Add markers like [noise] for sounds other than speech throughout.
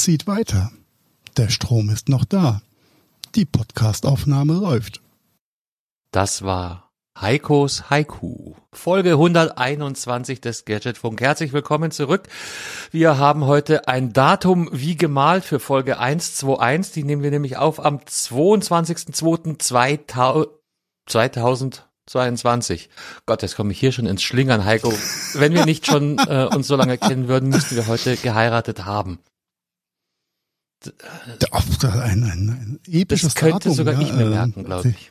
zieht weiter. Der Strom ist noch da. Die Podcastaufnahme läuft. Das war Heikos Haiku. Folge 121 des Gadgetfunk. Herzlich willkommen zurück. Wir haben heute ein Datum wie gemalt für Folge 121. Die nehmen wir nämlich auf am 22.02.2022. Gott, jetzt komme ich hier schon ins Schlingern, Heiko. Wenn wir nicht schon äh, uns so lange kennen würden, müssten wir heute geheiratet haben. Ein, ein, ein episches Das könnte Datum, sogar ja, ich mir äh, merken, glaube ich.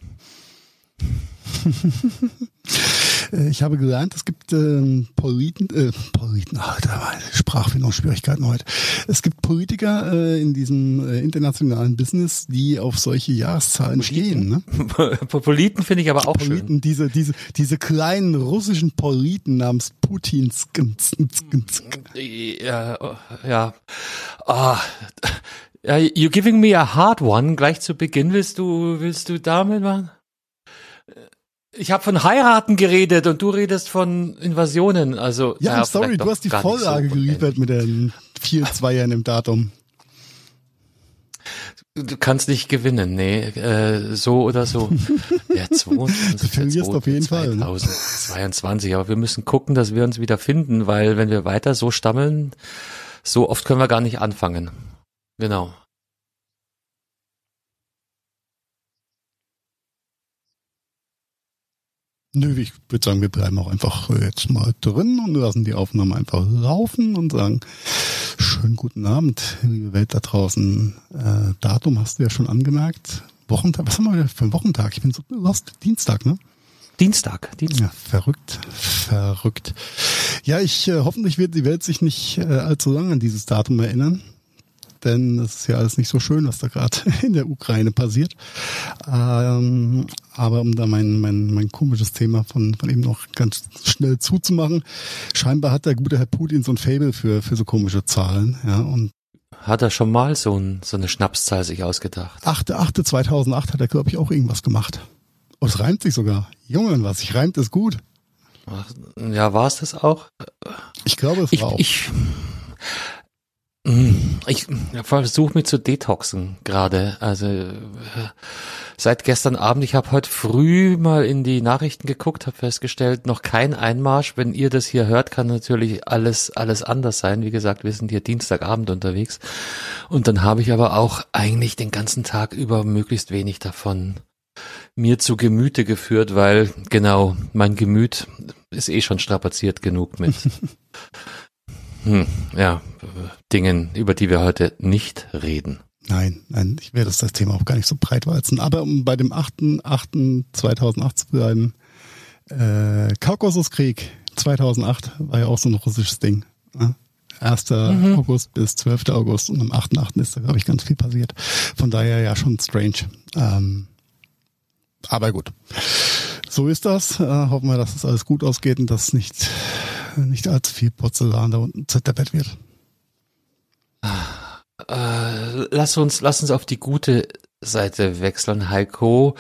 [laughs] Äh, Ich habe gelernt, es gibt ähm, Politen, äh, Politen, Alter, meine Sprachfindungsschwierigkeiten heute. Es gibt Politiker äh, in diesem äh, internationalen Business, die auf solche Jahreszahlen stehen. Ne? [laughs] Politen finde ich aber auch schön. Politen, diese, diese, diese kleinen russischen Politen namens Putins. Ja, ja. Ah, ja, you giving me a hard one gleich zu Beginn. Willst du, willst du damit machen? Ich habe von heiraten geredet und du redest von Invasionen. Also Ja, naja, sorry, du hast die nicht so Vorlage geliefert mit den vier Zweiern im Datum. Du kannst nicht gewinnen, nee, äh, so oder so. [laughs] Der 22. Du verlierst auf jeden Fall, ne? 2022, aber wir müssen gucken, dass wir uns wieder finden, weil wenn wir weiter so stammeln, so oft können wir gar nicht anfangen. Genau. Nö, ich würde sagen, wir bleiben auch einfach äh, jetzt mal drin und lassen die Aufnahme einfach laufen und sagen, schönen guten Abend, liebe Welt da draußen. Äh, Datum hast du ja schon angemerkt. Wochentag, was haben wir für einen Wochentag? Ich bin so lost. Dienstag, ne? Dienstag, Dienstag. Ja, verrückt, verrückt. Ja, ich äh, hoffentlich wird die Welt sich nicht äh, allzu lange an dieses Datum erinnern, denn das ist ja alles nicht so schön, was da gerade [laughs] in der Ukraine passiert. Ähm, aber um da mein, mein, mein komisches Thema von, von eben noch ganz schnell zuzumachen, scheinbar hat der gute Herr Putin so ein Fable für, für so komische Zahlen. Ja, und Hat er schon mal so, ein, so eine Schnapszahl sich ausgedacht? 8.8.2008 hat er, glaube ich, auch irgendwas gemacht. Und es reimt sich sogar. Junge, was sich reimt, ist gut. Ja, war es das auch? Ich glaube, es Ich, war auch. ich, ich versuche mich zu detoxen gerade. Also äh, seit gestern Abend, ich habe heute früh mal in die Nachrichten geguckt, habe festgestellt, noch kein Einmarsch. Wenn ihr das hier hört, kann natürlich alles alles anders sein. Wie gesagt, wir sind hier Dienstagabend unterwegs. Und dann habe ich aber auch eigentlich den ganzen Tag über möglichst wenig davon mir zu Gemüte geführt, weil genau mein Gemüt ist eh schon strapaziert genug mit [laughs] hm, ja, Dingen, über die wir heute nicht reden. Nein, nein, ich werde das, das Thema auch gar nicht so breit walzen. Aber um bei dem 8.8.2008 zu bleiben, äh, Kaukasuskrieg 2008 war ja auch so ein russisches Ding. Ne? 1. August bis 12. August und am 8.8. ist da, glaube ich, ganz viel passiert. Von daher ja schon strange. Ähm, aber gut. So ist das. Äh, hoffen wir, dass es alles gut ausgeht und dass nicht, nicht allzu viel Porzellan da unten zerdeppert wird. Äh, lass uns, lass uns auf die gute Seite wechseln, Heiko.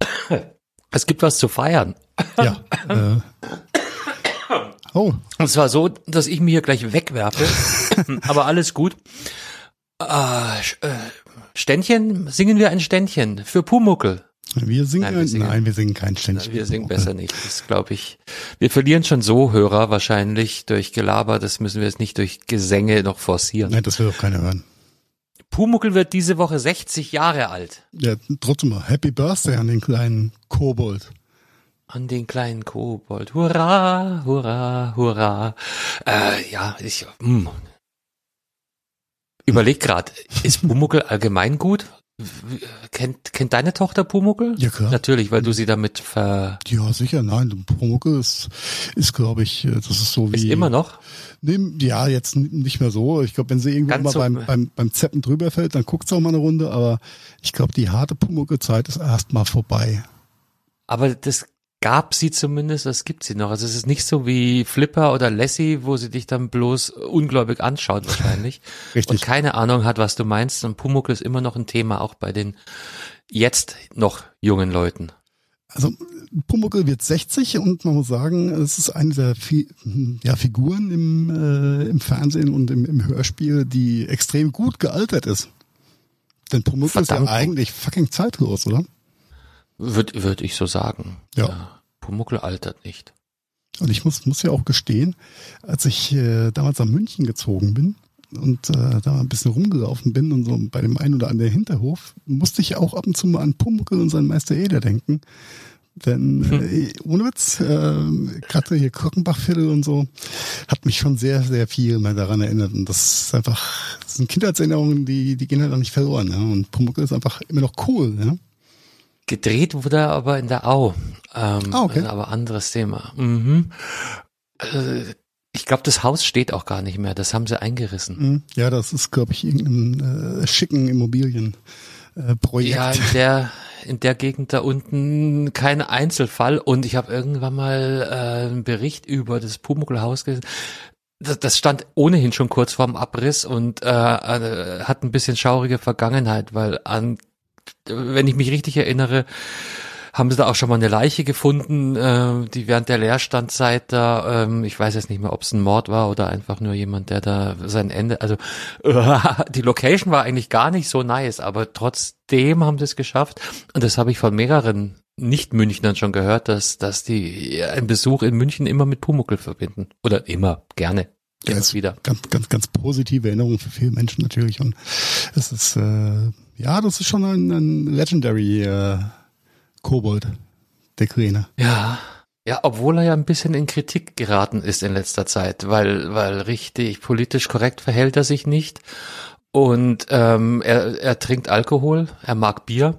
[coughs] Es gibt was zu feiern. Ja. äh, [coughs] oh, Und zwar so, dass ich mir hier gleich wegwerfe. [laughs] Aber alles gut. Äh, Sch- äh, Ständchen, singen wir ein Ständchen für Pumuckel. Wir singen, Nein, nein, wir singen- wir singen kein Ständchen. Wir singen besser nicht. Das glaube ich. Wir verlieren schon so Hörer wahrscheinlich durch Gelaber. Das müssen wir jetzt nicht durch Gesänge noch forcieren. Nein, das will doch keiner hören. Pumuckel wird diese Woche 60 Jahre alt. Ja, trotzdem mal Happy Birthday an den kleinen Kobold. An den kleinen Kobold. Hurra, hurra, hurra. Äh, ja, ich hm. überleg grad, ist Pumuckel allgemein gut? Kennt, kennt deine Tochter Pumuckel? Ja, klar. Natürlich, weil du sie damit ver... Ja, sicher, nein. Promucke ist, ist glaube ich, äh, das ist so wie. Ist immer noch? Nee, ja, jetzt nicht mehr so. Ich glaube, wenn sie irgendwann Ganz mal beim, beim, beim Zeppen drüber fällt, dann guckt sie auch mal eine Runde. Aber ich glaube, die harte Pumucke-Zeit ist erstmal vorbei. Aber das gab sie zumindest, das gibt sie noch. Also es ist nicht so wie Flipper oder Lassie, wo sie dich dann bloß ungläubig anschaut wahrscheinlich. [laughs] Richtig. Und keine Ahnung hat, was du meinst. Und Pumuckl ist immer noch ein Thema, auch bei den jetzt noch jungen Leuten. Also Pumuckl wird 60 und man muss sagen, es ist eine der Fi ja, Figuren im, äh, im Fernsehen und im, im Hörspiel, die extrem gut gealtert ist. Denn Pumuckl ist ja eigentlich fucking zeitlos, oder? Würde würd ich so sagen. Ja. ja. Pumuckl altert nicht. Und ich muss, muss ja auch gestehen, als ich äh, damals nach München gezogen bin und äh, da ein bisschen rumgelaufen bin und so bei dem einen oder anderen Hinterhof, musste ich auch ab und zu mal an Pumuckl und seinen Meister Eder denken. Denn hm. äh, ohne Witz, äh, gerade hier Krockenbachviertel und so, hat mich schon sehr, sehr viel mal daran erinnert. Und das ist einfach, das sind Kindheitserinnerungen, die, die gehen halt auch nicht verloren. Ja? Und Pumuckl ist einfach immer noch cool. Ja? Gedreht wurde er aber in der Au. Ähm, ah, okay. Aber anderes Thema. Mhm. Äh, ich glaube, das Haus steht auch gar nicht mehr. Das haben sie eingerissen. Mhm. Ja, das ist, glaube ich, irgendein äh, schicken Immobilienprojekt. Äh, ja, in der in der Gegend da unten kein Einzelfall. Und ich habe irgendwann mal äh, einen Bericht über das Pumuckl-Haus gelesen. Das, das stand ohnehin schon kurz vorm Abriss und äh, äh, hat ein bisschen schaurige Vergangenheit, weil an wenn ich mich richtig erinnere, haben sie da auch schon mal eine Leiche gefunden, äh, die während der Leerstandzeit da, ähm, ich weiß jetzt nicht mehr, ob es ein Mord war oder einfach nur jemand, der da sein Ende, also äh, [laughs] die Location war eigentlich gar nicht so nice, aber trotzdem haben sie es geschafft und das habe ich von mehreren nicht-Münchnern schon gehört, dass, dass die einen Besuch in München immer mit Pumuckel verbinden. Oder immer, gerne. Ja, ist wieder. Ganz, ganz, ganz positive Erinnerung für viele Menschen natürlich. Und es ist, äh, ja, das ist schon ein, ein Legendary äh, Kobold, der Grüne. Ja. Ja, obwohl er ja ein bisschen in Kritik geraten ist in letzter Zeit, weil, weil richtig politisch korrekt verhält er sich nicht. Und ähm, er, er trinkt Alkohol, er mag Bier.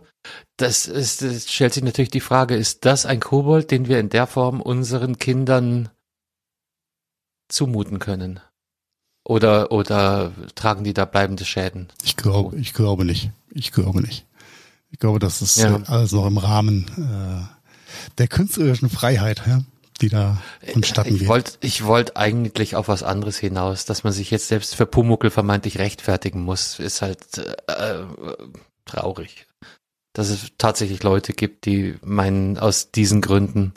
Das ist, das stellt sich natürlich die Frage, ist das ein Kobold, den wir in der Form unseren Kindern zumuten können? Oder, oder tragen die da bleibende Schäden? Ich glaube, ich glaube nicht. Ich glaube nicht. Ich glaube, das ist ja. alles noch im Rahmen äh, der künstlerischen Freiheit, ja, die da vonstatten ich geht. Wollt, ich wollte eigentlich auf was anderes hinaus, dass man sich jetzt selbst für Pumuckel vermeintlich rechtfertigen muss, ist halt äh, traurig. Dass es tatsächlich Leute gibt, die meinen, aus diesen Gründen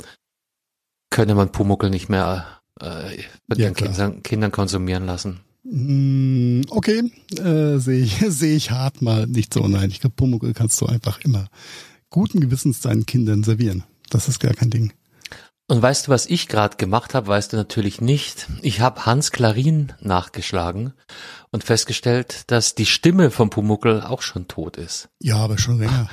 könne man Pumuckel nicht mehr äh, mit ja, den Kindern, Kindern konsumieren lassen. Mm, okay, äh, sehe ich, [laughs] sehe ich hart mal nicht so. Nein, ich glaube, Pumuckl kannst du einfach immer guten Gewissens deinen Kindern servieren. Das ist gar kein Ding. Und weißt du, was ich gerade gemacht habe, weißt du natürlich nicht. Ich habe Hans Klarin nachgeschlagen und festgestellt, dass die Stimme von Pumuckl auch schon tot ist. Ja, aber schon länger.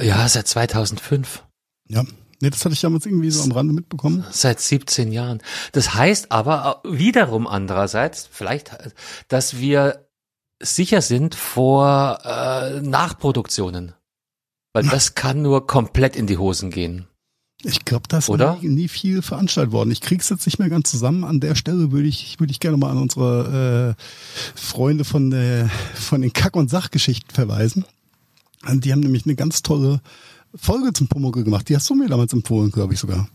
Ja, seit 2005. Ja, Nee, das hatte ich damals irgendwie so am Rande mitbekommen. Seit 17 Jahren. Das heißt aber wiederum andererseits, vielleicht, dass wir sicher sind vor äh, Nachproduktionen. Weil das kann nur komplett in die Hosen gehen. Ich glaube, das ist nie, nie, viel veranstaltet worden. Ich krieg's jetzt nicht mehr ganz zusammen. An der Stelle würde ich, würde ich gerne mal an unsere äh, Freunde von, der, von den Kack- und Sachgeschichten verweisen. Die haben nämlich eine ganz tolle Folge zum Pumuckl gemacht. Die hast du mir damals empfohlen, glaube ich sogar.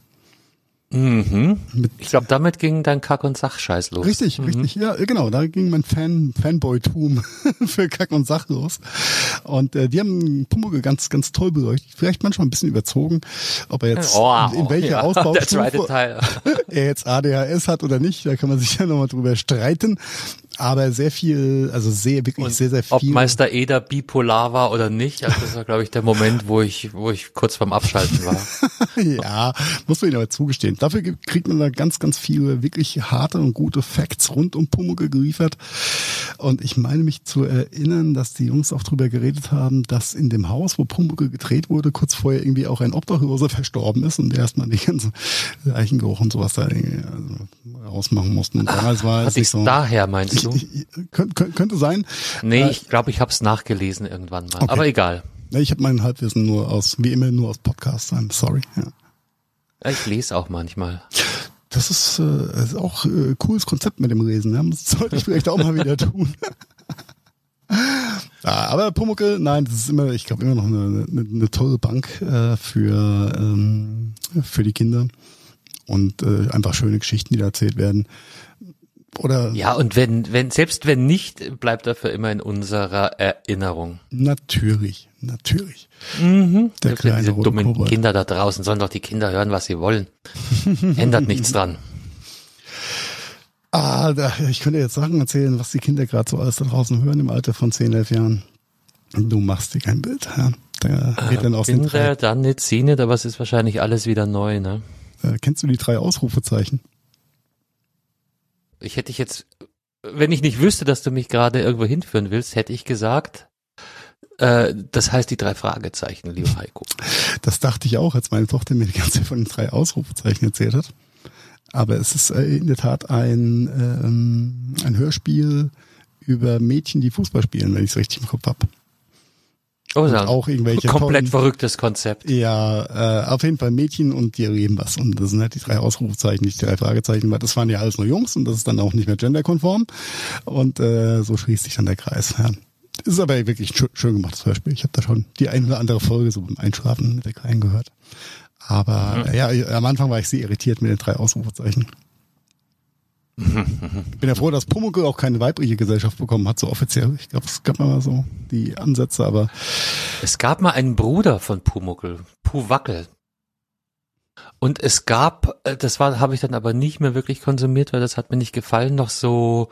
Mhm. Mit, ich glaube, damit ging dein Kack- und Sachscheiß los. Richtig, mhm. richtig. Ja, genau. Da ging mein Fan, Fanboy-Tum [laughs] für Kack und Sach los. Und äh, die haben Pumuckl ganz, ganz toll beleuchtet. Vielleicht manchmal ein bisschen überzogen, ob er jetzt oh, in, in welcher ja, [laughs] Ausbaustufe [laughs] er jetzt ADHS hat oder nicht. Da kann man sich ja nochmal drüber streiten aber sehr viel, also sehr, wirklich und sehr, sehr viel. Ob Meister Eder bipolar war oder nicht, also das war, glaube ich, der Moment, wo ich, wo ich kurz beim Abschalten war. [laughs] ja, muss man ihn aber zugestehen. Dafür kriegt man da ganz, ganz viele wirklich harte und gute Facts rund um Pumuckl geliefert. Und ich meine mich zu erinnern, dass die Jungs auch drüber geredet haben, dass in dem Haus, wo Pumuckl gedreht wurde, kurz vorher irgendwie auch ein Obdachloser verstorben ist und der erstmal die ganzen Leichengeruch und sowas da also rausmachen mussten. Und damals war es nicht so. daher meinst du? könnte, könnte sein. Nee, äh, ich glaube, ich habe es nachgelesen irgendwann mal. Okay. Aber egal. Ich habe mein Halbwissen nur aus, wie immer, nur aus Podcasts. I'm sorry. Ja. Ich lese auch manchmal. Das ist, äh, ist auch äh, cooles Konzept mit dem Lesen. Ja? Das sollte ich vielleicht auch mal wieder tun. [laughs] ja, aber Pumuckel, nein, das ist immer, ich glaube, immer noch eine, eine, eine tolle Bank äh, für, ähm, für die Kinder und äh, einfach schöne Geschichten, die da erzählt werden Oder Ja, und wenn, wenn, selbst wenn nicht, bleibt er für immer in unserer Erinnerung. natürlich, natürlich. Mhm. Der kleine diese dummen. Kinder da draußen sollen doch die Kinder hören, was sie wollen. Ändert nichts dran. Ah, ich könnte jetzt Sachen erzählen, was die Kinder gerade so alles da draußen hören im Alter von 10, 11 Jahren. Du machst dir kein Bild. Ja. Da geht dann aus den drei, Kinder, dann nicht, sie nicht, aber es ist wahrscheinlich alles wieder neu, ne? äh, kennst du die drei Ausrufezeichen? Ich hätte dich jetzt, wenn ich nicht wüsste, dass du mich gerade irgendwo hinführen willst, hätte ich gesagt, äh, das heißt die drei Fragezeichen, lieber Heiko. Das dachte ich auch, als meine Tochter mir die ganze Zeit von den drei Ausrufezeichen erzählt hat. Aber es ist äh, in der Tat ein, ähm, ein Hörspiel über Mädchen, die Fußball spielen, wenn ich es richtig im Kopf hab. Oh, ja. auch irgendwelche komplett tollen- verrücktes Konzept. Ja, äh, auf jeden Fall Mädchen und die erleben was. Und das sind halt die drei Ausrufezeichen, nicht die drei Fragezeichen, weil das waren ja alles nur Jungs und das ist dann auch nicht mehr genderkonform. Und äh, so schließt sich dann der Kreis. Ja. Ist aber wirklich ein schön, schön gemachtes Hörspiel. Ich habe da schon die eine oder andere Folge so beim Einschlafen mit der Kleinen gehört. Aber äh, ja, am Anfang war ich sehr irritiert mit den drei Ausrufezeichen. Ich bin ja froh, dass Pumuckl auch keine weibliche Gesellschaft bekommen hat, so offiziell. Ich glaube, es gab mal so die Ansätze, aber Es gab mal einen Bruder von Pumuckel, Puwackel. Und es gab, äh, das war, habe ich dann aber nicht mehr wirklich konsumiert, weil das hat mir nicht gefallen, noch so,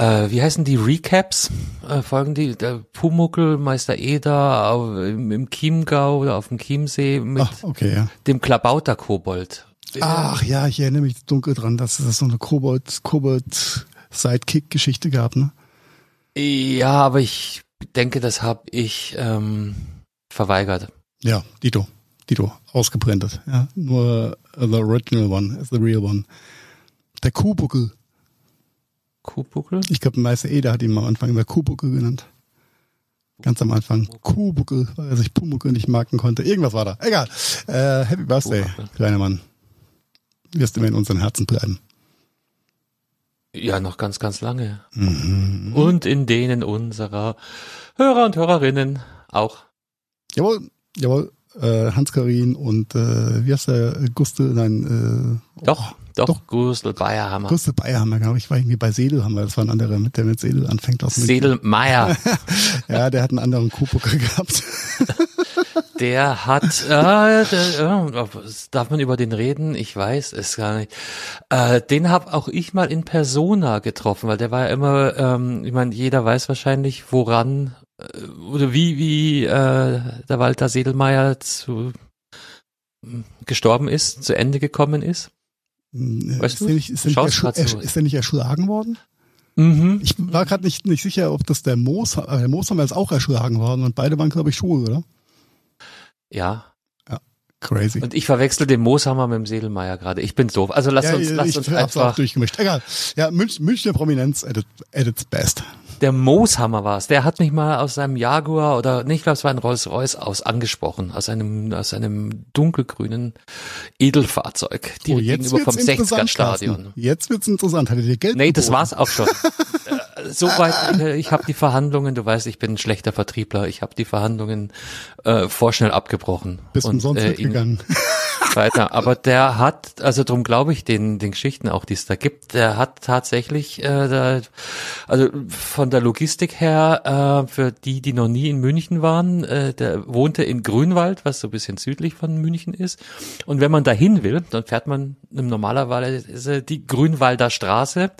äh, wie heißen die Recaps? Äh, folgen die, der Pumuckel, Meister Eder auf, im, im Chiemgau oder auf dem Chiemsee mit ach, okay, ja. dem Klabauter-Kobold. Ach ja, ich erinnere mich dunkel dran, dass es so eine Kobold, Kobold Sidekick-Geschichte gab, ne? Ja, aber ich denke, das habe ich ähm, verweigert. Ja, Dito. Dito, ausgebrennt. Ja, nur the original one the real one. Der Kuhbuckel. Kuhbuckel? Ich glaube, Meister Eder hat ihn am Anfang immer Kuhbuckel genannt. Ganz am Anfang. Kuhbuckel, weil er sich Pumuckel nicht merken konnte. Irgendwas war da. Egal. Äh, Happy Birthday, Kuhbuckel. kleiner Mann. Wirst immer in unseren Herzen bleiben. Ja, noch ganz, ganz lange. Mhm. Und in denen unserer Hörer und Hörerinnen auch. Jawohl, jawohl. Äh, Hans-Karin und äh, wie heißt der? Gustel, nein, äh, Doch, doch, Doch. Gustl Bayerhammer. Gustel Bayerhammer, glaube ich, war irgendwie bei Sedelhammer. Das war ein anderer, mit der mit Sedel anfängt aus. Sedelmeier, [laughs] Ja, der hat einen anderen Kuhbuckel gehabt. [laughs] der hat, äh, der, äh, darf man über den reden? Ich weiß es gar nicht. Äh, den habe auch ich mal in Persona getroffen, weil der war ja immer, ähm, ich meine, jeder weiß wahrscheinlich, woran äh, oder wie, wie äh, der Walter Sedelmeier zu mm, gestorben ist, zu Ende gekommen ist. Weißt ist du? nicht, ist, ersch ist der nicht erschlagen worden? Mhm. Ich war gerade nicht, nicht sicher, ob das der Moos, äh, der Mooshammer ist auch erschlagen worden und beide waren, glaube ich, schwul, oder? Ja, Crazy. Und ich verwechsel den Mooshammer mit dem Sedelmeier gerade. Ich bin doof. Also lass ja, uns, lass ich uns auch einfach. durchgemischt. Egal. Ja, Münch, Münchner Prominenz at, at its best. Der Mooshammer war's. Der hat mich mal aus seinem Jaguar oder nee, ich glaube, es war ein Rolls Royce aus angesprochen, aus einem aus einem dunkelgrünen Edelfahrzeug Oh, direkt gegenüber vom wird's interessant, 60er Stadion. Jetzt wird's interessant. Hattet ihr Geld Nee, das geboten? war's auch schon. [laughs] Äh, Soweit, äh, ich habe die Verhandlungen, du weißt, ich bin ein schlechter Vertriebler, ich habe die Verhandlungen äh, vorschnell abgebrochen. Bist umsonst äh, mitgegangen. Weiter. Aber der hat, also drum glaube ich den, den Geschichten auch, die es da gibt, der hat tatsächlich, äh, da, also von der Logistik her, äh, für die, die noch nie in München waren, äh, der wohnte in Grünwald, was so ein bisschen südlich von München ist. Und wenn man dahin will, dann fährt man normalerweise die Grünwalder Straße.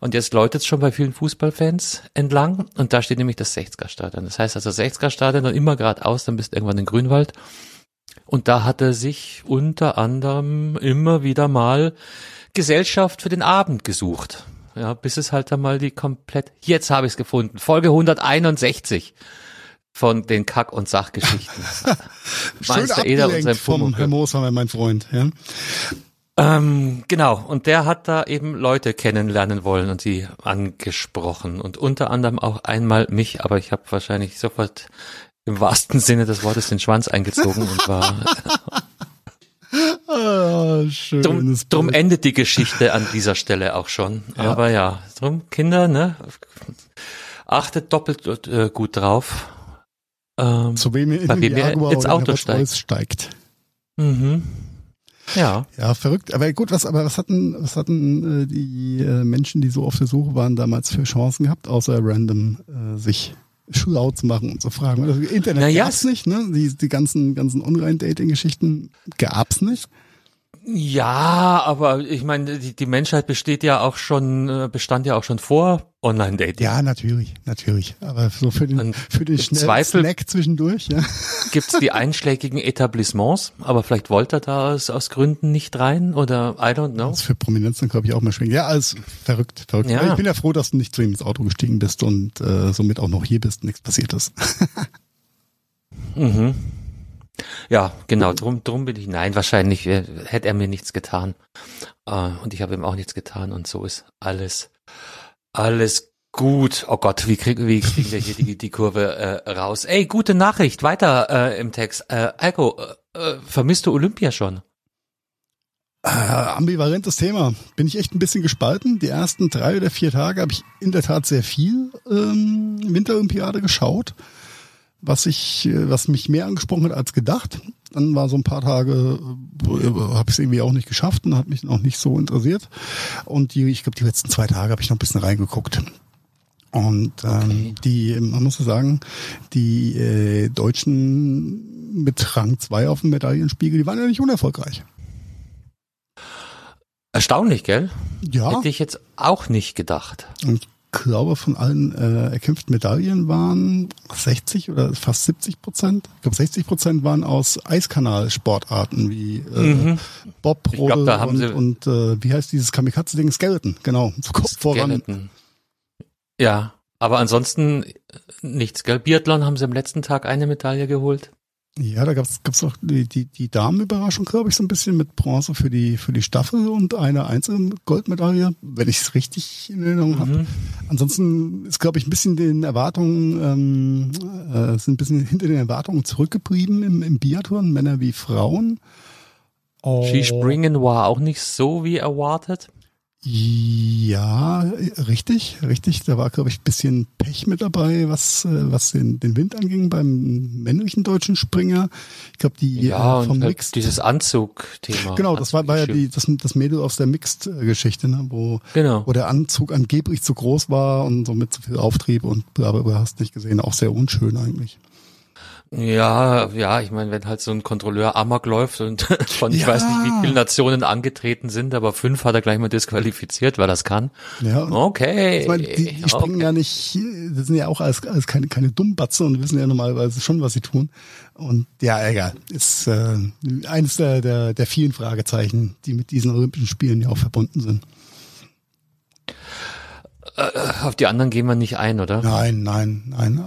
Und jetzt läutet es schon bei vielen Fußballfans entlang. Und da steht nämlich das 60er Stadion. Das heißt also 60er Stadion und immer geradeaus, dann bist du irgendwann in Grünwald. Und da hat er sich unter anderem immer wieder mal Gesellschaft für den Abend gesucht. Ja, bis es halt dann mal die komplett, jetzt habe ich es gefunden, Folge 161 von den Kack- und Sachgeschichten. [laughs] Meister Eder und sein vom. Herr Mooshammer, mein Freund. Ja. Ähm, genau, und der hat da eben Leute kennenlernen wollen und sie angesprochen und unter anderem auch einmal mich, aber ich habe wahrscheinlich sofort im wahrsten Sinne des Wortes den Schwanz eingezogen und war Ah, Drum, schönes drum Bild. endet die Geschichte an dieser Stelle auch schon. Ja. Aber ja, drum Kinder, ne, achtet doppelt äh, gut drauf. Ähm, Zu wem ihr in bei den Jaguar ins Auto Royce steigt. mhm. Ja. Ja, verrückt. Aber gut, was, aber was hatten, was hatten äh, die äh, Menschen, die so auf der Suche waren, damals für Chancen gehabt, außer random äh, sich schlau zu machen und zu fragen. Also Internet Naja, gab's nicht, ne? Die, die ganzen, ganzen Online-Dating-Geschichten gab's nicht. Ja, aber ich meine, die, die Menschheit besteht ja auch schon, äh, bestand ja auch schon vor Online-Dating. Ja, natürlich, natürlich. Aber so für den, Und für den schnellen Zweifel- Snack zwischendurch, ja. Gibt's die [laughs] einschlägigen Etablissements, aber vielleicht wollte er da aus, aus Gründen nicht rein oder I don't know. Das ist für Prominenz dann, glaube ich, auch mal schwingen. Ja, alles verrückt, verrückt. Ja. Aber Ich bin ja froh, dass du nicht zu ihm ins Auto gestiegen bist und äh, somit auch noch hier bist und nichts passiert ist. [laughs] Mhm. Ja, genau, drum, drum bin ich, nein, wahrscheinlich äh, hätte er mir nichts getan. Äh, und ich habe ihm auch nichts getan und so ist alles, alles gut. Oh Gott, wie, krieg, wie kriegen wir hier die, die Kurve äh, raus? Ey, gute Nachricht, weiter äh, im Text. Äh, Alko, äh, äh, vermisst du Olympia schon? Äh, ambivalentes Thema. Bin ich echt ein bisschen gespalten. Die ersten drei oder vier Tage habe ich in der Tat sehr viel ähm, Winterolympiade geschaut, was ich, was mich mehr angesprochen hat als gedacht. Dann war so ein paar Tage, äh, habe ich es irgendwie auch nicht geschafft und hat mich auch nicht so interessiert. Und die, ich glaube, die letzten zwei Tage habe ich noch ein bisschen reingeguckt. Und ähm, Okay. die, man muss ja sagen, die äh, Deutschen mit Rang 2 auf dem Medaillenspiegel, die waren ja nicht unerfolgreich. Erstaunlich, gell? Ja. Hätte ich jetzt auch nicht gedacht. Und glaube, von allen äh, erkämpften Medaillen waren 60 oder fast 70 Prozent. Ich glaube, 60 Prozent waren aus Eiskanal-Sportarten wie äh, Mhm. Bob, glaub, und, und äh, wie heißt dieses Kamikaze-Ding? Skeleton, genau. [laughs] Kopf voran. Ja, aber ansonsten nichts, gell? Biathlon haben sie am letzten Tag eine Medaille geholt. Ja, da gab's gab's auch die, die, die Damenüberraschung, glaube ich, so ein bisschen mit Bronze für die für die Staffel und eine einzelne Goldmedaille, wenn ich es richtig in Erinnerung habe. Mhm. Ansonsten ist, glaube ich, ein bisschen den Erwartungen, ähm, äh, sind ein bisschen hinter den Erwartungen zurückgeblieben im, im Biathlon, Männer wie Frauen. Oh, Skispringen war auch nicht so wie erwartet. Ja, richtig, richtig. Da war, glaube ich, ein bisschen Pech mit dabei, was, äh, was den, den Wind anging beim männlichen deutschen Springer. Ich glaube, die Ja, äh, vom und halt Mixed. dieses Anzug-Thema. Genau, das war, war ja Anzug- die, das, das Mädel aus der Mixed-Geschichte, ne, wo, Genau. wo der Anzug angeblich zu groß war und somit zu viel Auftrieb und bla bla bla, hast nicht gesehen, auch sehr unschön eigentlich. Ja, ja, ich meine, wenn halt so ein Kontrolleur Amok läuft und [laughs] von ich Ja. weiß nicht, wie viele Nationen angetreten sind, aber fünf hat er gleich mal disqualifiziert, weil das kann. Ja. Okay. Ich meine, die, die springen okay. ja nicht, das sind ja auch als, als keine, keine Dummbatze und wissen ja normalerweise schon, was sie tun. Und ja, egal, ist äh, eines der, der, der vielen Fragezeichen, die mit diesen Olympischen Spielen ja auch verbunden sind. Auf die anderen gehen wir nicht ein, oder? Nein, nein, nein.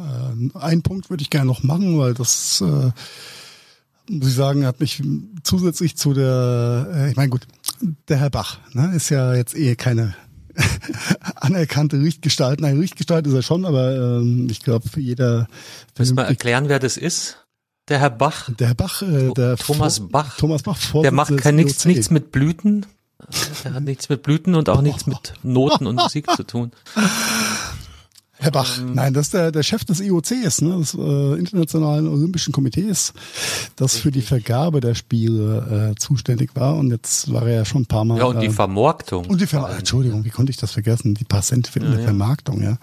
Äh, einen Punkt würde ich gerne noch machen, weil das, äh, muss ich sagen, hat mich zusätzlich zu der, äh, ich meine gut, der Herr Bach ne, ist ja jetzt eh keine [laughs] anerkannte Richtgestalt. Nein, Richtgestalt ist er schon, aber ähm, ich glaube, jeder Müssen wir erklären, wer das ist? Der Herr Bach. der Herr Bach, äh, der Thomas Vor- Bach. Thomas Bach, Der macht kein nichts, nichts mit Blüten. Der hat nichts mit Blüten und auch nichts mit Noten und Musik zu tun. [laughs] Herr Bach, Ähm. nein, das ist der, der Chef des IOCs, ne, des äh, Internationalen Olympischen Komitees, das für die Vergabe der Spiele äh, zuständig war. Und jetzt war er ja schon ein paar Mal. Ja, und die äh, Vermarktung. und die Ver Entschuldigung, wie konnte ich das vergessen? Die paar Cent für die Vermarktung, ja.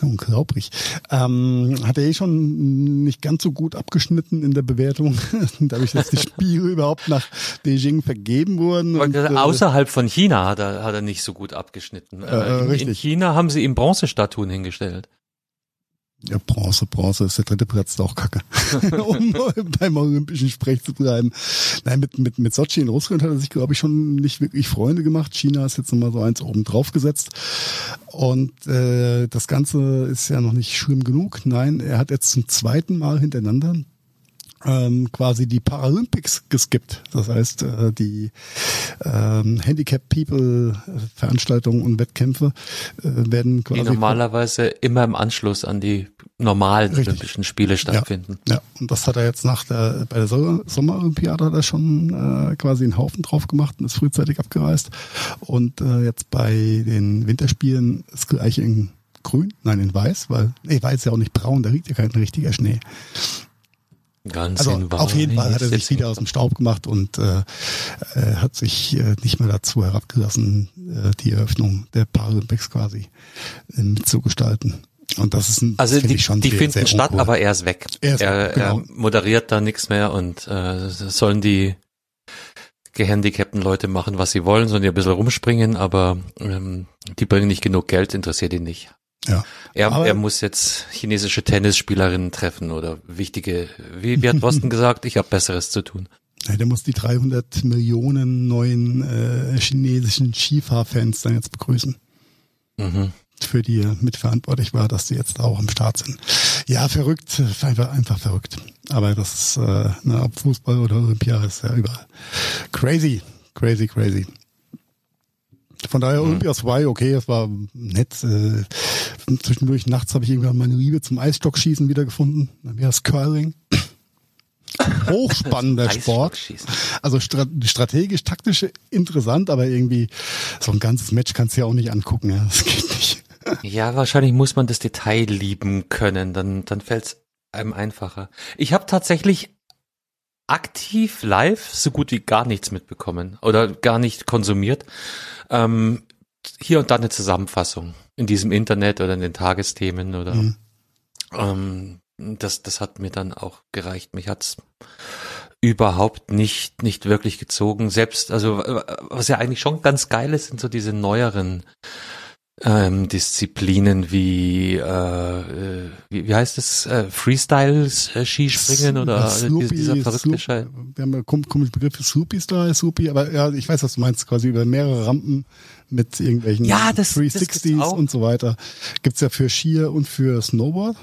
Unglaublich. Ähm, hat er eh schon nicht ganz so gut abgeschnitten in der Bewertung, [laughs] dadurch, dass die Spiele [laughs] überhaupt nach Beijing vergeben wurden. Und, äh, Außerhalb von China hat er, hat er nicht so gut abgeschnitten. Äh, in, in richtig. China haben sie ihm Bronzestatuen hingestellt. Ja, Bronze, Bronze ist der dritte Platz ist auch kacke. [laughs] um beim olympischen Sprech zu bleiben. Nein, mit, mit, mit Sochi in Russland hat er sich, glaube ich, schon nicht wirklich Freunde gemacht. China ist jetzt nochmal so eins oben drauf gesetzt. Und äh, das Ganze ist ja noch nicht schlimm genug. Nein, er hat jetzt zum zweiten Mal hintereinander ähm, quasi die Paralympics geskippt. Das heißt, äh, die ähm, Handicap People äh, Veranstaltungen und Wettkämpfe äh, werden Die quasi normalerweise immer im Anschluss an die normalen Richtig. Olympischen Spiele stattfinden. Ja, und das hat er jetzt nach der, bei der Sommer- Sommerolympiade hat er schon äh, quasi einen Haufen drauf gemacht und ist frühzeitig abgereist. Und äh, jetzt bei den Winterspielen ist gleich in grün, nein, in weiß, weil, nee, weiß ja auch nicht braun, da liegt ja kein richtiger Schnee. Ganz Also auf jeden Fall hat er sich wieder aus dem Staub gemacht und äh, äh, hat sich äh, nicht mehr dazu herabgelassen, äh, die Eröffnung der Paralympics quasi äh, mitzugestalten. Und das ist ein, Also finde die, ich schon die sehr, finden sehr statt, uncool. aber er ist weg. Er ist er, weg, genau. er moderiert da nichts mehr und äh, sollen die gehandicapten Leute machen, was sie wollen, sollen die ein bisschen rumspringen, aber ähm, die bringen nicht genug Geld, interessiert ihn nicht. Ja. Er, Aber- er muss jetzt chinesische Tennisspielerinnen treffen oder wichtige, wie, wie hat Boston [laughs] gesagt, ich habe Besseres zu tun. Ja, der muss die 300 Millionen neuen äh, chinesischen Skifahrfans dann jetzt begrüßen, Mhm. für die er mitverantwortlich war, dass die jetzt auch am Start sind. Ja, verrückt, einfach, einfach verrückt. Aber das ist, äh, na, ob Fußball oder Olympia ist ja überall. Crazy, crazy, crazy. Von daher Olympia ist vorbei, okay, es war nett. Äh, zwischendurch nachts habe ich irgendwann meine Liebe zum Eisstockschießen wiedergefunden. Dann wäre es Curling. [laughs] Hochspannender Sport. Also stra strategisch, taktisch interessant, aber irgendwie so ein ganzes Match kannst du ja auch nicht angucken. Ja, das geht nicht. [laughs] Ja, wahrscheinlich muss man das Detail lieben können, dann, dann fällt es einem einfacher. Ich habe tatsächlich aktiv live so gut wie gar nichts mitbekommen oder gar nicht konsumiert. Ähm, hier und da eine Zusammenfassung in diesem Internet oder in den Tagesthemen oder Mhm. ähm, das, das hat mir dann auch gereicht. Mich hat's überhaupt nicht, nicht wirklich gezogen. Selbst, also äh, was ja eigentlich schon ganz geil ist, sind so diese neueren ähm, Disziplinen wie, äh, äh, wie, wie heißt es, äh, Freestyle-Skispringen oder Das Sloopy- dieser verrückte Scheiß. Wir haben ja kom- komische Begriffe, Sloopy Style, Sloopy, aber ja, ich weiß, was du meinst, quasi über mehrere Rampen mit irgendwelchen Ja, das- das 360s gibt's auch. und so weiter. Gibt's ja für Skier und für Snowboard,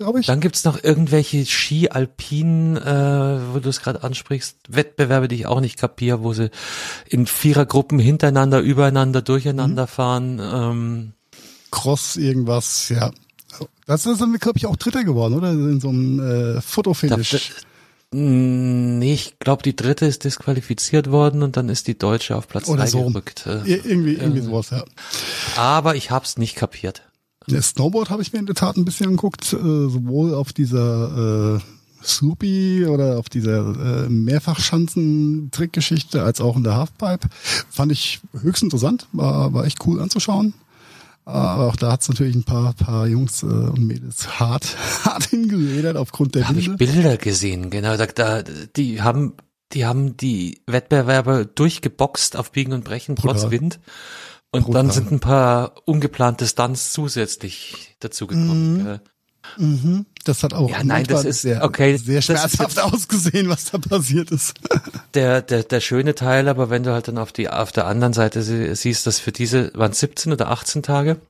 glaube ich. Dann gibt's noch irgendwelche Ski-Alpinen, äh, wo du es gerade ansprichst, Wettbewerbe, die ich auch nicht kapiere, wo sie in Vierergruppen hintereinander, übereinander, durcheinander fahren. Ähm, Cross irgendwas, ja. Das ist dann, glaube ich, auch Dritter geworden, oder? In so einem äh, Fotofinish. Mm, nee, ich glaube, die dritte ist disqualifiziert worden und dann ist die deutsche auf Platz Oder drei so. gerückt. Äh, Ir- irgendwie, irgendwie sowas, ja. Aber ich hab's nicht kapiert. Der Snowboard habe ich mir in der Tat ein bisschen angeguckt, äh, sowohl auf dieser äh, Sloopy oder auf dieser äh, Mehrfachschanzen-Trickgeschichte als auch in der Halfpipe. Fand ich höchst interessant, war, war echt cool anzuschauen. Aber auch da hat's natürlich ein paar, paar Jungs äh, und Mädels hart, [laughs] hart hingeredet aufgrund der Da habe ich Winde. Bilder gesehen, genau. Da, da, die haben, die haben die Wettbewerber durchgeboxt auf Biegen und Brechen trotz. Wind. Und Brutal. dann sind ein paar ungeplante Stunts zusätzlich dazugekommen. gell. Mhm. Das hat auch Ja, nein, das ist- sehr, okay, sehr schmerzhaft ausgesehen, was da passiert ist. [laughs] Der, der, der schöne Teil, aber wenn du halt dann auf die, auf der anderen Seite sie- siehst, dass für diese, waren 17 oder 18 Tage,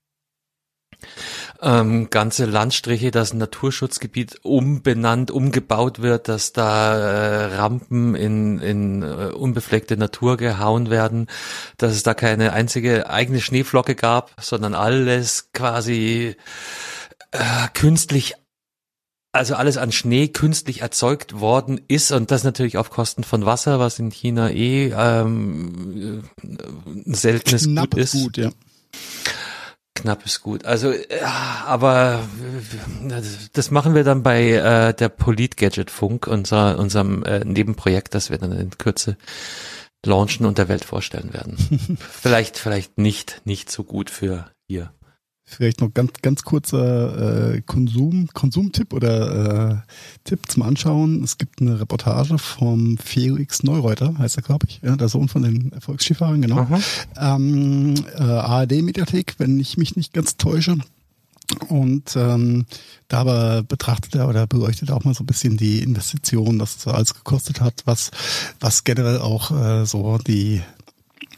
ähm, ganze Landstriche, dass ein Naturschutzgebiet umbenannt, umgebaut wird, dass da äh, Rampen in, in äh, unbefleckte Natur gehauen werden, dass es da keine einzige eigene Schneeflocke gab, sondern alles quasi äh, künstlich also alles an Schnee künstlich erzeugt worden ist und das natürlich auf Kosten von Wasser, was in China eh ähm, ein seltenes Knapp Gut ist. gut, ja. Knappes Gut. Also, ja, aber äh, das machen wir dann bei äh, der Polit-Gadget-Funk, unser, unserem äh, Nebenprojekt, das wir dann in Kürze launchen und der Welt vorstellen werden. [laughs] vielleicht, vielleicht nicht, nicht so gut für hier. Vielleicht noch ganz, ganz kurzer äh, Konsum, Konsumtipp oder äh, Tipp zum Anschauen. Es gibt eine Reportage vom Felix Neureuter, heißt er, glaube ich, ja, der Sohn von den Erfolgsskifahrern, genau. Ähm, äh, ARD-Mediathek, wenn ich mich nicht ganz täusche. Und ähm, da aber betrachtet er oder beleuchtet er auch mal so ein bisschen die Investition, was es so alles gekostet hat, was, was generell auch äh, so die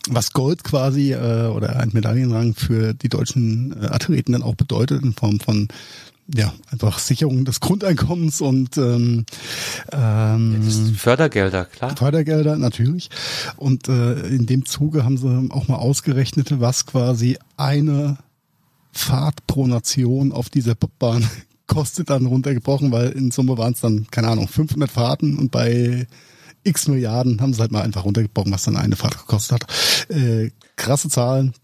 was Gold quasi äh, oder ein Medaillenrang für die deutschen äh, Athleten dann auch bedeutet in Form von ja einfach Sicherung des Grundeinkommens und ähm, ähm, ist Fördergelder, klar. Fördergelder natürlich. Und äh, in dem Zuge haben sie auch mal ausgerechnet, was quasi eine Fahrt pro Nation auf dieser Bobbahn [laughs] kostet dann runtergebrochen, weil in Summe waren es dann, keine Ahnung, 500 Fahrten und bei x Milliarden haben sie halt mal einfach runtergebrochen, was dann eine Fahrt gekostet hat. Äh, krasse Zahlen,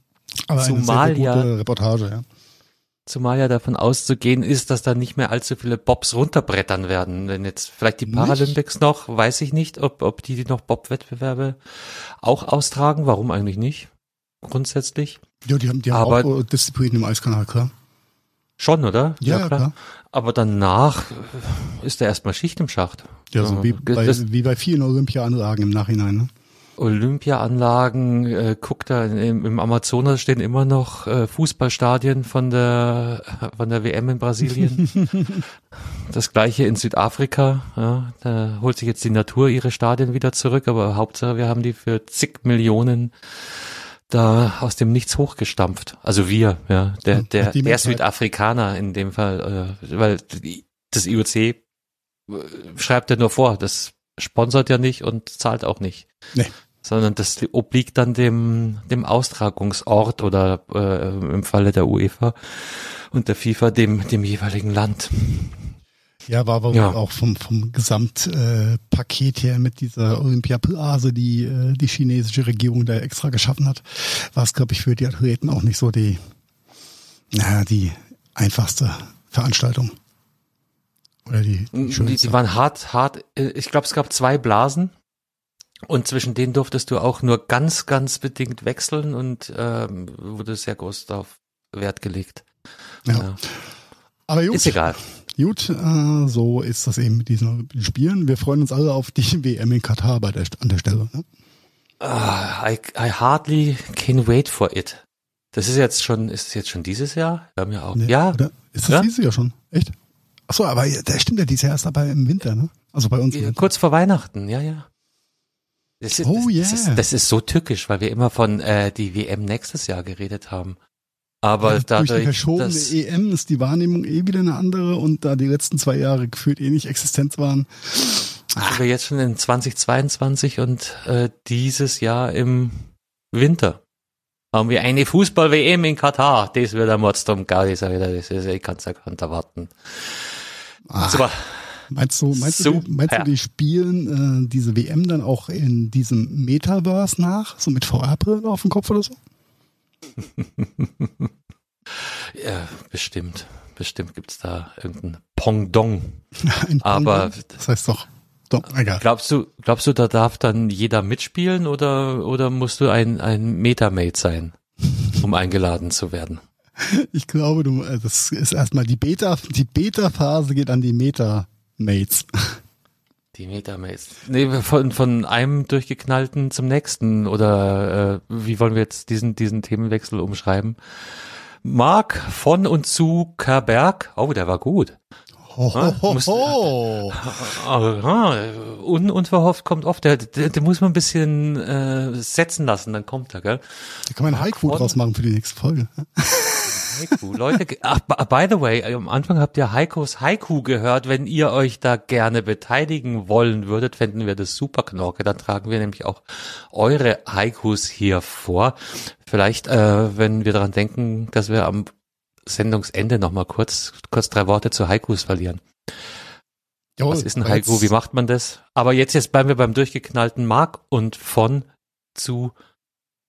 aber Zumal eine sehr, sehr gute ja- Reportage, ja. Zumal ja davon auszugehen ist, dass da nicht mehr allzu viele Bobs runterbrettern werden. Wenn jetzt vielleicht die Paralympics nicht? noch, weiß ich nicht, ob, ob die noch Bob-Wettbewerbe auch austragen. Warum eigentlich nicht? Grundsätzlich. Ja, die haben, die haben Aber, auch Disziplinen im Eiskanal, klar. Schon, oder? Ja, ja klar. klar. Aber danach ist da erstmal Schicht im Schacht. Ja, so wie bei, wie bei vielen Olympianlagen im Nachhinein. Ne? Olympiaanlagen, äh, guck da im, im Amazonas stehen immer noch äh, Fußballstadien von der von der WM in Brasilien. [laughs] das gleiche in Südafrika, ja, da holt sich jetzt die Natur ihre Stadien wieder zurück, aber Hauptsache wir haben die für zig Millionen da aus dem Nichts hochgestampft. Also wir, ja, der der, der Südafrikaner in dem Fall, äh, weil das IOC schreibt ja nur vor, das sponsert ja nicht und zahlt auch nicht. Nee sondern das obliegt dann dem, dem Austragungsort oder äh, im Falle der UEFA und der FIFA dem, dem jeweiligen Land. Ja, war aber ja. auch vom, vom Gesamtpaket äh, her mit dieser Olympiablase, die äh, die chinesische Regierung da extra geschaffen hat, war es, glaube ich, für die Athleten auch nicht so die, naja, die einfachste Veranstaltung. Oder die, die, die, die waren hart, hart. Ich glaube, es gab zwei Blasen und zwischen denen durftest du auch nur ganz, ganz bedingt wechseln und ähm, wurde sehr groß darauf Wert gelegt. Ja. ja. Aber gut. Ist egal. Gut, äh, so ist das eben mit diesen Spielen. Wir freuen uns alle auf die [laughs] WM in Katar bei der, an der Stelle. Ne? Uh, I, I hardly can wait for it. Das ist jetzt schon, ist es jetzt schon dieses Jahr? Wir haben ja auch. Nee, ja. Oder ist das ja? dieses Jahr schon? Echt? Achso, aber der stimmt ja dieses Jahr erst dabei im Winter, ne? Also bei uns. Kurz vor Weihnachten, ja, ja. Das ist, oh das, yeah. Das ist, das ist so tückisch, weil wir immer von äh, die WM nächstes Jahr geredet haben. Aber ja, dadurch, durch die verschobene dass, EM ist die Wahrnehmung eh wieder eine andere und da die letzten zwei Jahre gefühlt eh nicht Existenz waren. Sind wir jetzt schon in 2022 und äh, dieses Jahr im Winter haben wir eine Fußball-WM in Katar. Das wird ein Mordsturm, sag ich, das ist, ich kann es ja gar nicht erwarten. Ah. Super. Meinst du, meinst du, meinst du, die spielen äh, diese WM dann auch in diesem Metaverse nach, so mit VR-Brillen auf dem Kopf oder so? [laughs] ja, bestimmt. Bestimmt gibt's da irgendein Pongdong. [laughs] Ein Aber das heißt doch. Doch, egal. Glaubst du, glaubst du, da darf dann jeder mitspielen oder, oder musst du ein, ein Metamate sein, um eingeladen zu werden? Ich glaube, du, äh, das ist erstmal die Beta, die Beta-Phase geht an die Meta Mates. Die Metamates. Nee, von, von einem durchgeknallten zum nächsten oder äh, wie wollen wir jetzt diesen, diesen Themenwechsel umschreiben? Mark von und zu Kerberg. Oh, der war gut. Ho, ho, ho, ho. Un, [laughs] unverhofft kommt oft. Der, der, der muss man ein bisschen äh, setzen lassen, dann kommt er, gell? Da kann man ein Haiku draus machen für die nächste Folge. Haiku. Leute, ach, by the way, am Anfang habt ihr Heikos Haiku gehört. Wenn ihr euch da gerne beteiligen wollen würdet, fänden wir das super Knorke. Dann tragen wir nämlich auch eure Haikus hier vor. Vielleicht, äh, wenn wir daran denken, dass wir am Sendungsende nochmal kurz, kurz drei Worte zu Haikus verlieren. Jawohl, Was ist ein Haiku? Wie macht man das? Aber jetzt, jetzt bleiben wir beim durchgeknallten Mark und von zu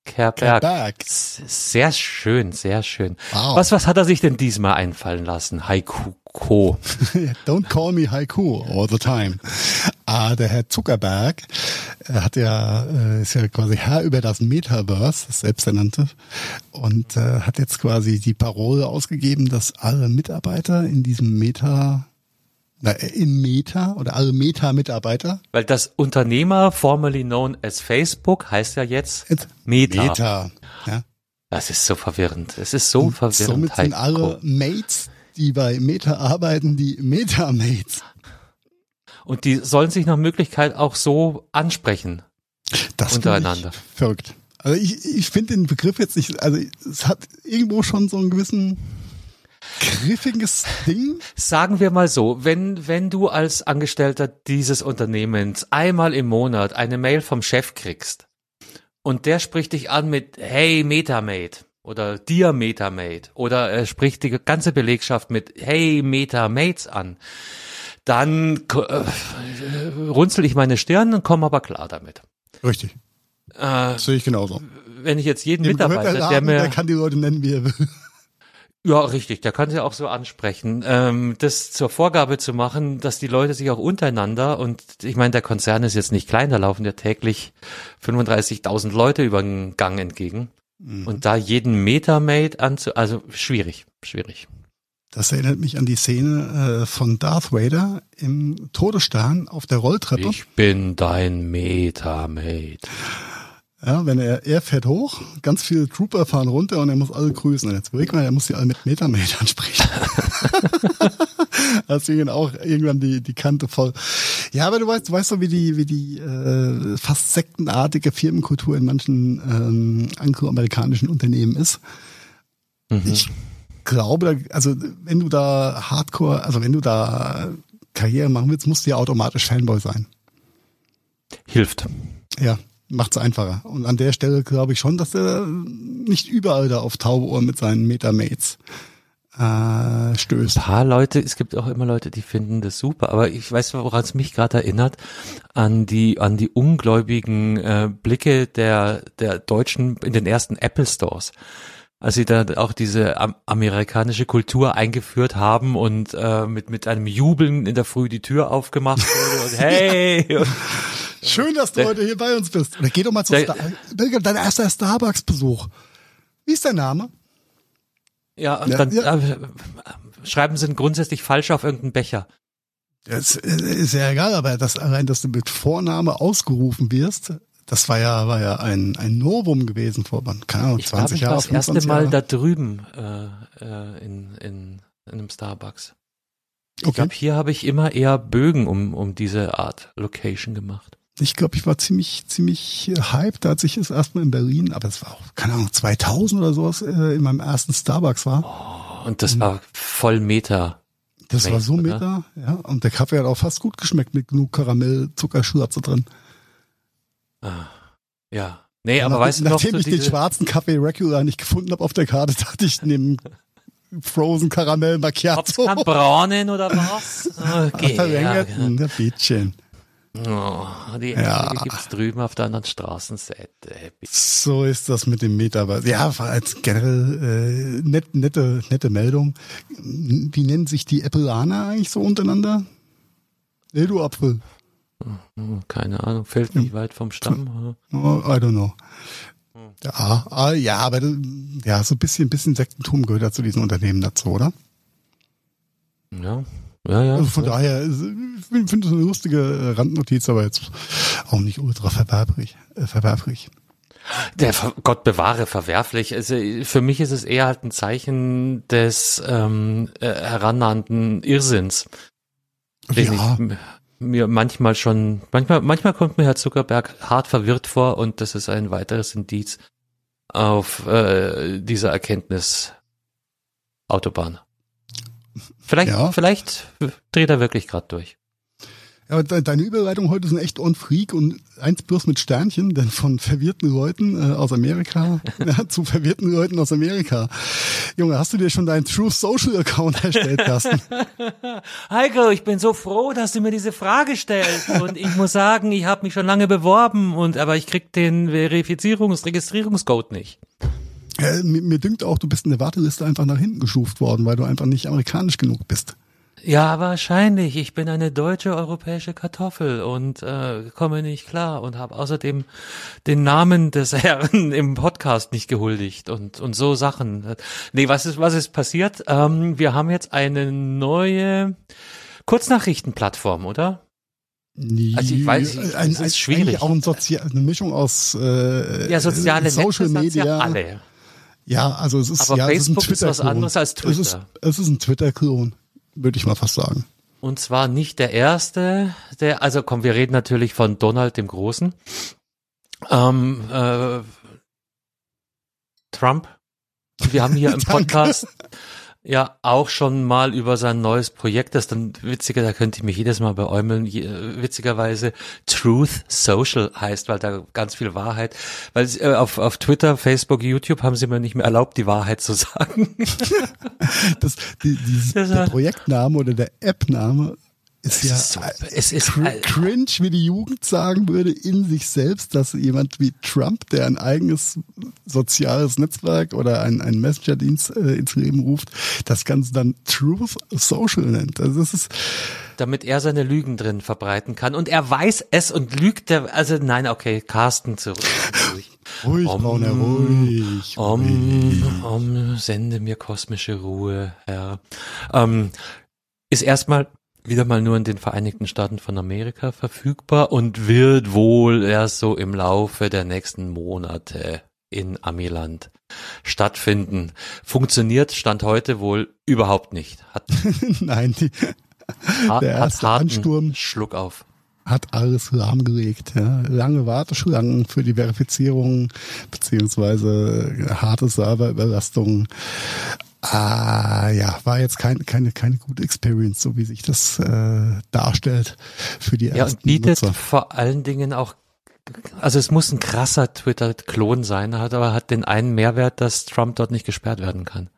Kerberg. Kerberg. Sehr schön, sehr schön. Wow. Was, was hat er sich denn diesmal einfallen lassen? Haiku. Co. [laughs] Don't call me Haiku all the time. Ah, der Herr Zuckerberg er hat ja, äh, ist ja quasi Herr über das Metaverse, das selbsternannte, und äh, hat jetzt quasi die Parole ausgegeben, dass alle Mitarbeiter in diesem Meta na, in Meta oder alle Meta-Mitarbeiter. Weil das Unternehmer, formerly known as Facebook, heißt ja jetzt, jetzt Meta. Meta, ja. Das ist so verwirrend. Es ist so Und verwirrend. Somit sind alle Mates, die bei Meta arbeiten, die Meta-Mates. Und die sollen sich nach Möglichkeit auch so ansprechen. Das untereinander. Verrückt. Also ich, ich finde den Begriff jetzt nicht, also es hat irgendwo schon so einen gewissen griffiges Ding? Sagen wir mal so, wenn, wenn du als Angestellter dieses Unternehmens einmal im Monat eine Mail vom Chef kriegst und der spricht dich an mit Hey Metamate oder Dear Metamate oder er spricht die ganze Belegschaft mit Hey Metamates an, dann äh, runzel ich meine Stirn und komme aber klar damit. Richtig. Äh, Sehe ich genauso. Wenn ich jetzt jeden Dem Mitarbeiter, der mir... Der kann die Leute nennen, wie er will Ja, richtig, der kann sie auch so ansprechen. Ähm, das zur Vorgabe zu machen, dass die Leute sich auch untereinander und ich meine, der Konzern ist jetzt nicht klein, da laufen ja täglich 35.000 Leute über den Gang entgegen. Mhm. Und da jeden Meter-Mate anzu, also schwierig, schwierig. Das erinnert mich an die Szene äh, von Darth Vader im Todesstern auf der Rolltreppe. Ich bin dein Meta-Mate. Ja, wenn er, er fährt hoch, ganz viele Trooper fahren runter und er muss alle grüßen. Und jetzt überlegt man, er muss sie alle mit Metametern sprechen. [laughs] Deswegen auch irgendwann die, die Kante voll. Ja, aber du weißt, du weißt doch, wie die, wie die äh, fast sektenartige Firmenkultur in manchen ähm, angloamerikanischen Unternehmen ist. Mhm. Ich glaube, also wenn du da Hardcore, also wenn du da Karriere machen willst, musst du ja automatisch Fanboy sein. Hilft. Ja, macht es einfacher. Und an der Stelle glaube ich schon, dass er nicht überall da auf taube Ohren mit seinen Metamates äh, stößt. Ein paar Leute, es gibt auch immer Leute, die finden das super, aber ich weiß, woran es mich gerade erinnert, an die, an die ungläubigen äh, Blicke der, der Deutschen in den ersten Apple Stores als sie da auch diese amerikanische Kultur eingeführt haben und äh, mit mit einem Jubeln in der Früh die Tür aufgemacht wurde und [laughs] hey und, Schön, dass du der, heute hier bei uns bist. Oder geh doch mal zu Star dein erster Starbucks-Besuch. Wie ist dein Name? Ja, und ja, dann ja. Äh, schreiben sie grundsätzlich falsch auf irgendeinen Becher. Das ist ja egal, aber das allein, dass du mit Vorname ausgerufen wirst, das war ja, war ja ein, ein Novum gewesen vor, keine Ahnung, 20 Jahren. Ich war das erste Mal Jahre. da drüben äh, äh, in, in, in einem Starbucks. Ich okay. glaube, hier habe ich immer eher Bögen um, um diese Art Location gemacht ich glaube, ich war ziemlich, ziemlich hyped, als ich es erstmal in Berlin, aber es war auch, keine Ahnung, 2000 oder sowas, äh, in meinem ersten Starbucks war. Oh, und das war voll Meter. Das war so Meter, oder? ja. Und der Kaffee hat auch fast gut geschmeckt mit genug Karamell, Zuckerschürze drin. Ah, ja. Nee, aber nach, weißt du noch, Nachdem ich den schwarzen Kaffee Regular nicht gefunden habe auf der Karte, [laughs] dachte ich, neben Frozen Karamell Macchiato. Ob braunen oder was? [laughs] Okay, Verlängerten, ja, ja. Bietchen. Oh, die ja. gibt's drüben auf der anderen Straßenseite. So ist das mit dem Metaverse. Ja, als generell äh, net, nette, nette Meldung. Wie nennen sich die Appleaner eigentlich so untereinander? Hey, du Apfel. Hm, keine Ahnung, fällt nicht ja. weit vom Stamm. [laughs] Oh, I don't know. Ja, ah, ja, aber ja, so ein bisschen, bisschen Sektentum gehört ja zu diesen Unternehmen dazu, oder? Ja, ja, ja. Also von ja. daher, ich finde es eine lustige äh, Randnotiz, aber jetzt auch nicht ultra verwerflich. Äh, verwerflich. Der Gott bewahre verwerflich. Also für mich ist es eher halt ein Zeichen des ähm, äh, herannahenden Irrsinns, den ja. ich mir manchmal schon, manchmal, manchmal kommt mir Herr Zuckerberg hart verwirrt vor und das ist ein weiteres Indiz auf äh, dieser Erkenntnis Autobahn. Vielleicht, ja. vielleicht dreht er wirklich gerade durch. Ja, deine Überleitung heute sind echt on freak und eins bloß mit Sternchen, denn von verwirrten Leuten äh, aus Amerika [laughs] ja, zu verwirrten Leuten aus Amerika. Junge, hast du dir schon deinen True Social Account [laughs] erstellt, Carsten? Heiko, ich bin so froh, dass du mir diese Frage stellst und ich muss sagen, ich habe mich schon lange beworben und aber ich krieg den Verifizierungs-, Registrierungscode nicht. Ja, mir, mir dünkt auch, du bist in der Warteliste einfach nach hinten geschuft worden, weil du einfach nicht amerikanisch genug bist. Ja, wahrscheinlich. Ich bin eine deutsche europäische Kartoffel und äh, komme nicht klar und habe außerdem den Namen des [laughs] Herrn im Podcast nicht gehuldigt und und so Sachen. Nee, was ist was ist passiert? Ähm, wir haben jetzt eine neue Kurznachrichtenplattform, oder? Also ich weiß, es ein, ist schwierig. Auch ein Sozi eine Mischung aus äh, ja, soziale Social Netze Media. Ja alle. Ja, also es ist Aber ja, Facebook es ist, ist was anderes als Twitter. Es ist, es ist ein Twitter-Klon, würde ich mal fast sagen. Und zwar nicht der erste, der, also komm, wir reden natürlich von Donald dem Großen. Ähm, äh, Trump. Wir haben hier im [laughs] Podcast ja auch schon mal über sein neues Projekt, das dann witziger, da könnte ich mich jedes Mal beäumeln, witzigerweise Truth Social heißt, weil da ganz viel Wahrheit, weil äh, auf, auf Twitter, Facebook, YouTube haben sie mir nicht mehr erlaubt, die Wahrheit zu [laughs] sagen. das, die, dieses, das der Projektname oder der App-Name ist Es ja ist so- es ist- cr cringe, wie die Jugend sagen würde, in sich selbst, dass jemand wie Trump, der ein eigenes soziales Netzwerk oder ein, ein Messenger-Dienst äh, ins Leben ruft, das Ganze dann Truth Social nennt. Also das ist, damit er seine Lügen drin verbreiten kann. Und er weiß es und lügt der, also nein, okay, Carsten zurück. [laughs] ruhig, Om- Brauner, ruhig. Om, om, sende mir kosmische Ruhe, Herr. Ähm, ist erstmal wieder mal nur in den Vereinigten Staaten von Amerika verfügbar und wird wohl erst so im Laufe der nächsten Monate in Amiland stattfinden. Funktioniert Stand heute wohl überhaupt nicht. Hat, [laughs] Nein, die hat, Der hat erste harten Ansturm. Schluck auf. hat alles lahmgelegt. Ja. Lange Warteschlangen für die Verifizierung beziehungsweise harte Serverüberlastung. Ah, ja, war jetzt kein, keine, keine gute Experience, so wie sich das äh, darstellt für die Ja, ersten und bietet Nutzer. vor allen Dingen auch, also es muss ein krasser Twitter-Klon sein, hat aber hat den einen Mehrwert, dass Trump dort nicht gesperrt werden kann.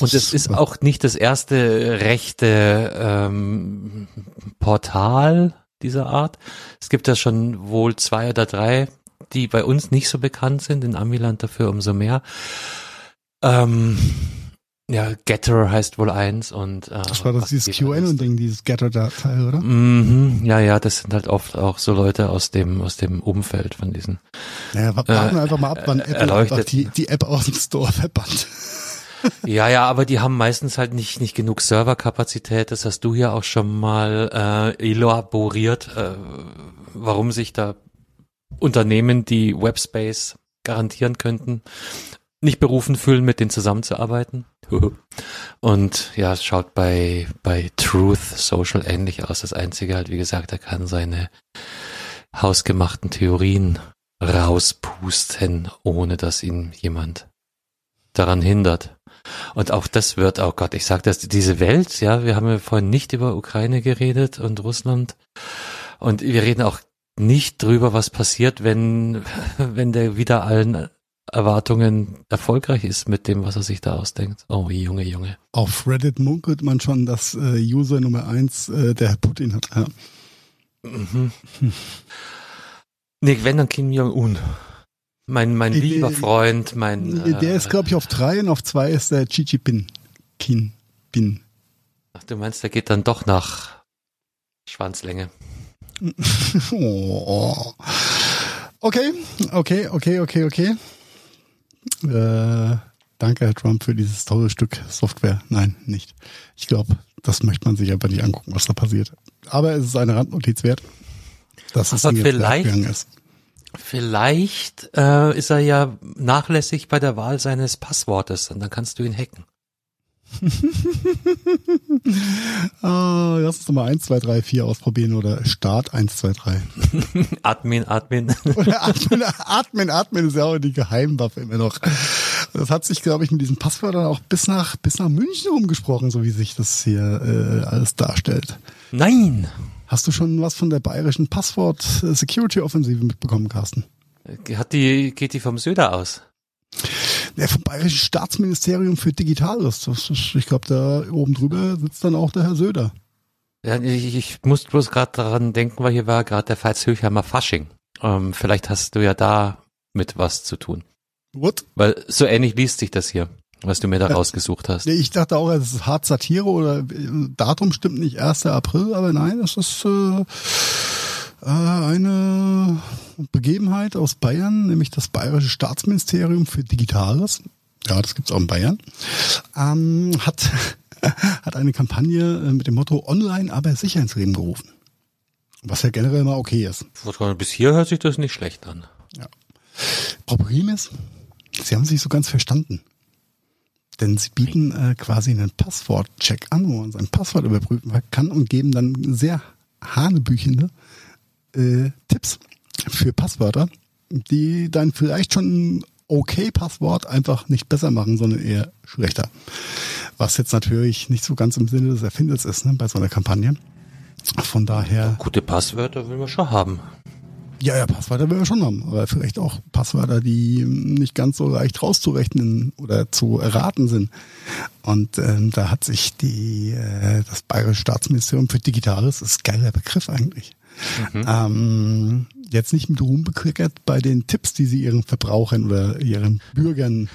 Und es ist auch nicht das erste rechte ähm, Portal dieser Art. Es gibt ja schon wohl zwei oder drei, die bei uns nicht so bekannt sind, in Amiland dafür umso mehr. Ähm, ja, Getter heißt wohl eins und äh, Das war das dieses QAnon-Ding, dieses Getter-Datei, oder? Mhm, ja, ja, das sind halt oft auch so Leute aus dem aus dem Umfeld von diesen. Naja, warten wir Äh, einfach mal ab, wann äh, Apple erleuchtet. die, die App aus dem Store verbannt. [laughs] Ja, ja, aber die haben meistens halt nicht nicht genug Serverkapazität. Das hast du ja auch schon mal äh, elaboriert, äh, warum sich da Unternehmen, die Webspace garantieren könnten, nicht berufen fühlen, mit denen zusammenzuarbeiten. [laughs] Und ja, es schaut bei bei Truth Social ähnlich aus. Das Einzige halt, wie gesagt, er kann seine hausgemachten Theorien rauspusten, ohne dass ihn jemand daran hindert. Und auch das wird, oh Gott, ich sag das, diese Welt, ja, wir haben ja vorhin nicht über Ukraine geredet und Russland. Und wir reden auch nicht drüber, was passiert, wenn, [laughs] wenn der wieder allen Erwartungen erfolgreich ist mit dem, was er sich da ausdenkt. Oh, Junge, Junge. Auf Reddit munkelt man schon, dass äh, User Nummer eins äh, der Herr Putin hat. Ja. Mhm. Nee, wenn dann Kim Jong-un. Mein, mein Nee, lieber Freund, mein. Der äh, ist, glaube ich, auf drei und auf zwei ist der Xi Jinping. Kin Bin. Ach, du meinst, der geht dann doch nach Schwanzlänge. [laughs] Oh. Okay, okay, okay, okay, okay. Äh, danke, Herr Trump, für dieses tolle Stück Software. Nein, nicht. Ich glaube, das möchte man sich aber nicht angucken, was da passiert. Aber es ist eine Randnotiz wert, dass es jetzt vielleicht- ist. Vielleicht äh, ist er ja nachlässig bei der Wahl seines Passwortes und dann kannst du ihn hacken. [laughs] Ah, lass uns doch mal 1, 2, 3, 4 ausprobieren oder Start 1, 2, 3. Admin, Admin. [laughs] Oder atmen, atmen, atmen ist ja auch die Geheimwaffe immer noch. Das hat sich, glaube ich, mit diesen Passwörtern auch bis nach, bis nach München rumgesprochen, so wie sich das hier äh, alles darstellt. Nein! Hast du schon was von der bayerischen Passwort-Security-Offensive mitbekommen, Carsten? Hat die, geht die vom Söder aus? Der vom bayerischen Staatsministerium für Digitales. Das ist, ich glaube, da oben drüber sitzt dann auch der Herr Söder. Ja, ich, ich muss bloß gerade daran denken, weil hier war gerade der Pfalz-Höchheimer Fasching. Ähm, vielleicht hast du ja da mit was zu tun. What? Weil so ähnlich liest sich das hier, was du mir da Ja. rausgesucht hast. Nee, ich dachte auch, es ist hart Satire oder äh, Datum stimmt nicht 1. April, aber nein, es ist äh, eine Begebenheit aus Bayern, nämlich das Bayerische Staatsministerium für Digitales. Ja, das gibt's auch in Bayern. Ähm, hat, [laughs] hat eine Kampagne äh, mit dem Motto Online, aber sicher ins Leben gerufen. Was ja generell mal okay ist. Bis hier hört sich das nicht schlecht an. Problem ist, sie haben sich so ganz verstanden. Denn sie bieten äh, quasi einen Passwortcheck an, wo man sein Passwort überprüfen kann und geben dann sehr hanebüchende äh, Tipps für Passwörter, die dann vielleicht schon ein okay Passwort einfach nicht besser machen, sondern eher schlechter. Was jetzt natürlich nicht so ganz im Sinne des Erfinders ist, ne, bei so einer Kampagne. Von daher Gute Passwörter will man schon haben. Ja, ja, Passwörter werden wir schon haben, aber vielleicht auch Passwörter, die nicht ganz so leicht rauszurechnen oder zu erraten sind. Und ähm, da hat sich die äh, das Bayerische Staatsministerium für Digitales, ist ein geiler Begriff eigentlich, mhm. ähm, jetzt nicht mit Ruhm bekriegert bei den Tipps, die sie ihren Verbrauchern oder ihren Bürgern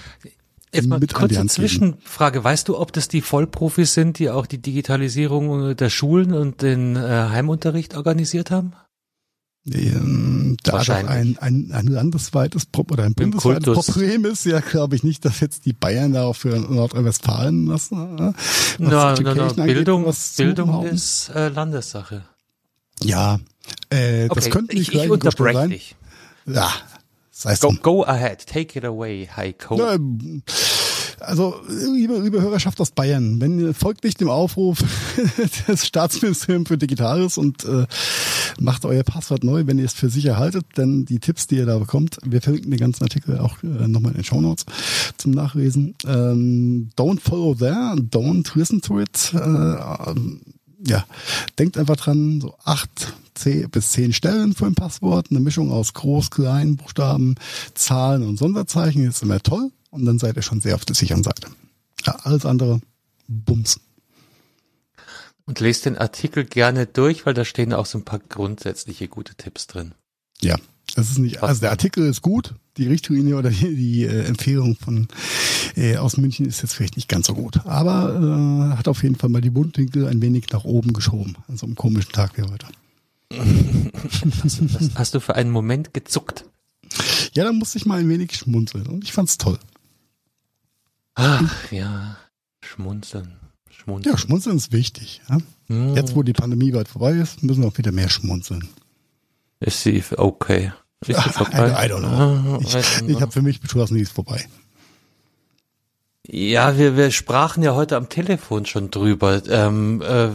Jetzt mal kurze Zwischenfrage. Weißt du, ob das die Vollprofis sind, die auch die Digitalisierung der Schulen und den äh, Heimunterricht organisiert haben? Ähm, da doch ein, ein, ein landesweites Pro oder ein bundesweites Problem ist, ja, glaube ich nicht, dass jetzt die Bayern da auch für Nordrhein-Westfalen was, was na, na, na, Bildung, was Bildung ist äh, Landessache. Ja, äh, okay, das könnte nicht ich, ich unterbreche dich. Ja, das heißt go, go ahead, take it away, Heiko. Na, also, liebe, liebe Hörerschaft aus Bayern, wenn ihr folgt nicht dem Aufruf [laughs] des Staatsministeriums für Digitales und äh, macht euer Passwort neu, wenn ihr es für sicher haltet, denn die Tipps, die ihr da bekommt, wir verlinken den ganzen Artikel auch äh, nochmal in den Show Notes zum Nachlesen. Ähm, don't follow there, don't listen to it. Äh, ja, denkt einfach dran, so acht bis zehn Stellen für ein Passwort, eine Mischung aus Groß-, Klein-, Buchstaben, Zahlen und Sonderzeichen ist immer toll und dann seid ihr schon sehr auf der sicheren Seite. Ja, alles andere, Bums. Und lest den Artikel gerne durch, weil da stehen auch so ein paar grundsätzliche gute Tipps drin. Ja, das ist nicht, also der Artikel ist gut, die Richtlinie oder die, die äh, Empfehlung von äh, aus München ist jetzt vielleicht nicht ganz so gut, aber äh, hat auf jeden Fall mal die Mundwinkel ein wenig nach oben geschoben, an so einem komischen Tag wie heute. hast, hast, hast du für einen Moment gezuckt? Ja, da musste ich mal ein wenig schmunzeln und ich fand's toll. Ach ja, schmunzeln. Schmunzeln. Ja, schmunzeln ist wichtig. Ja? Mm. Jetzt, wo die Pandemie bald vorbei ist, müssen wir auch wieder mehr schmunzeln. Ist sie okay? Ist sie vorbei? I, I don't know. Ah, ich, ich habe für mich beschlossen, die ist vorbei. Ja, wir, wir sprachen ja heute am Telefon schon drüber. Ähm, äh,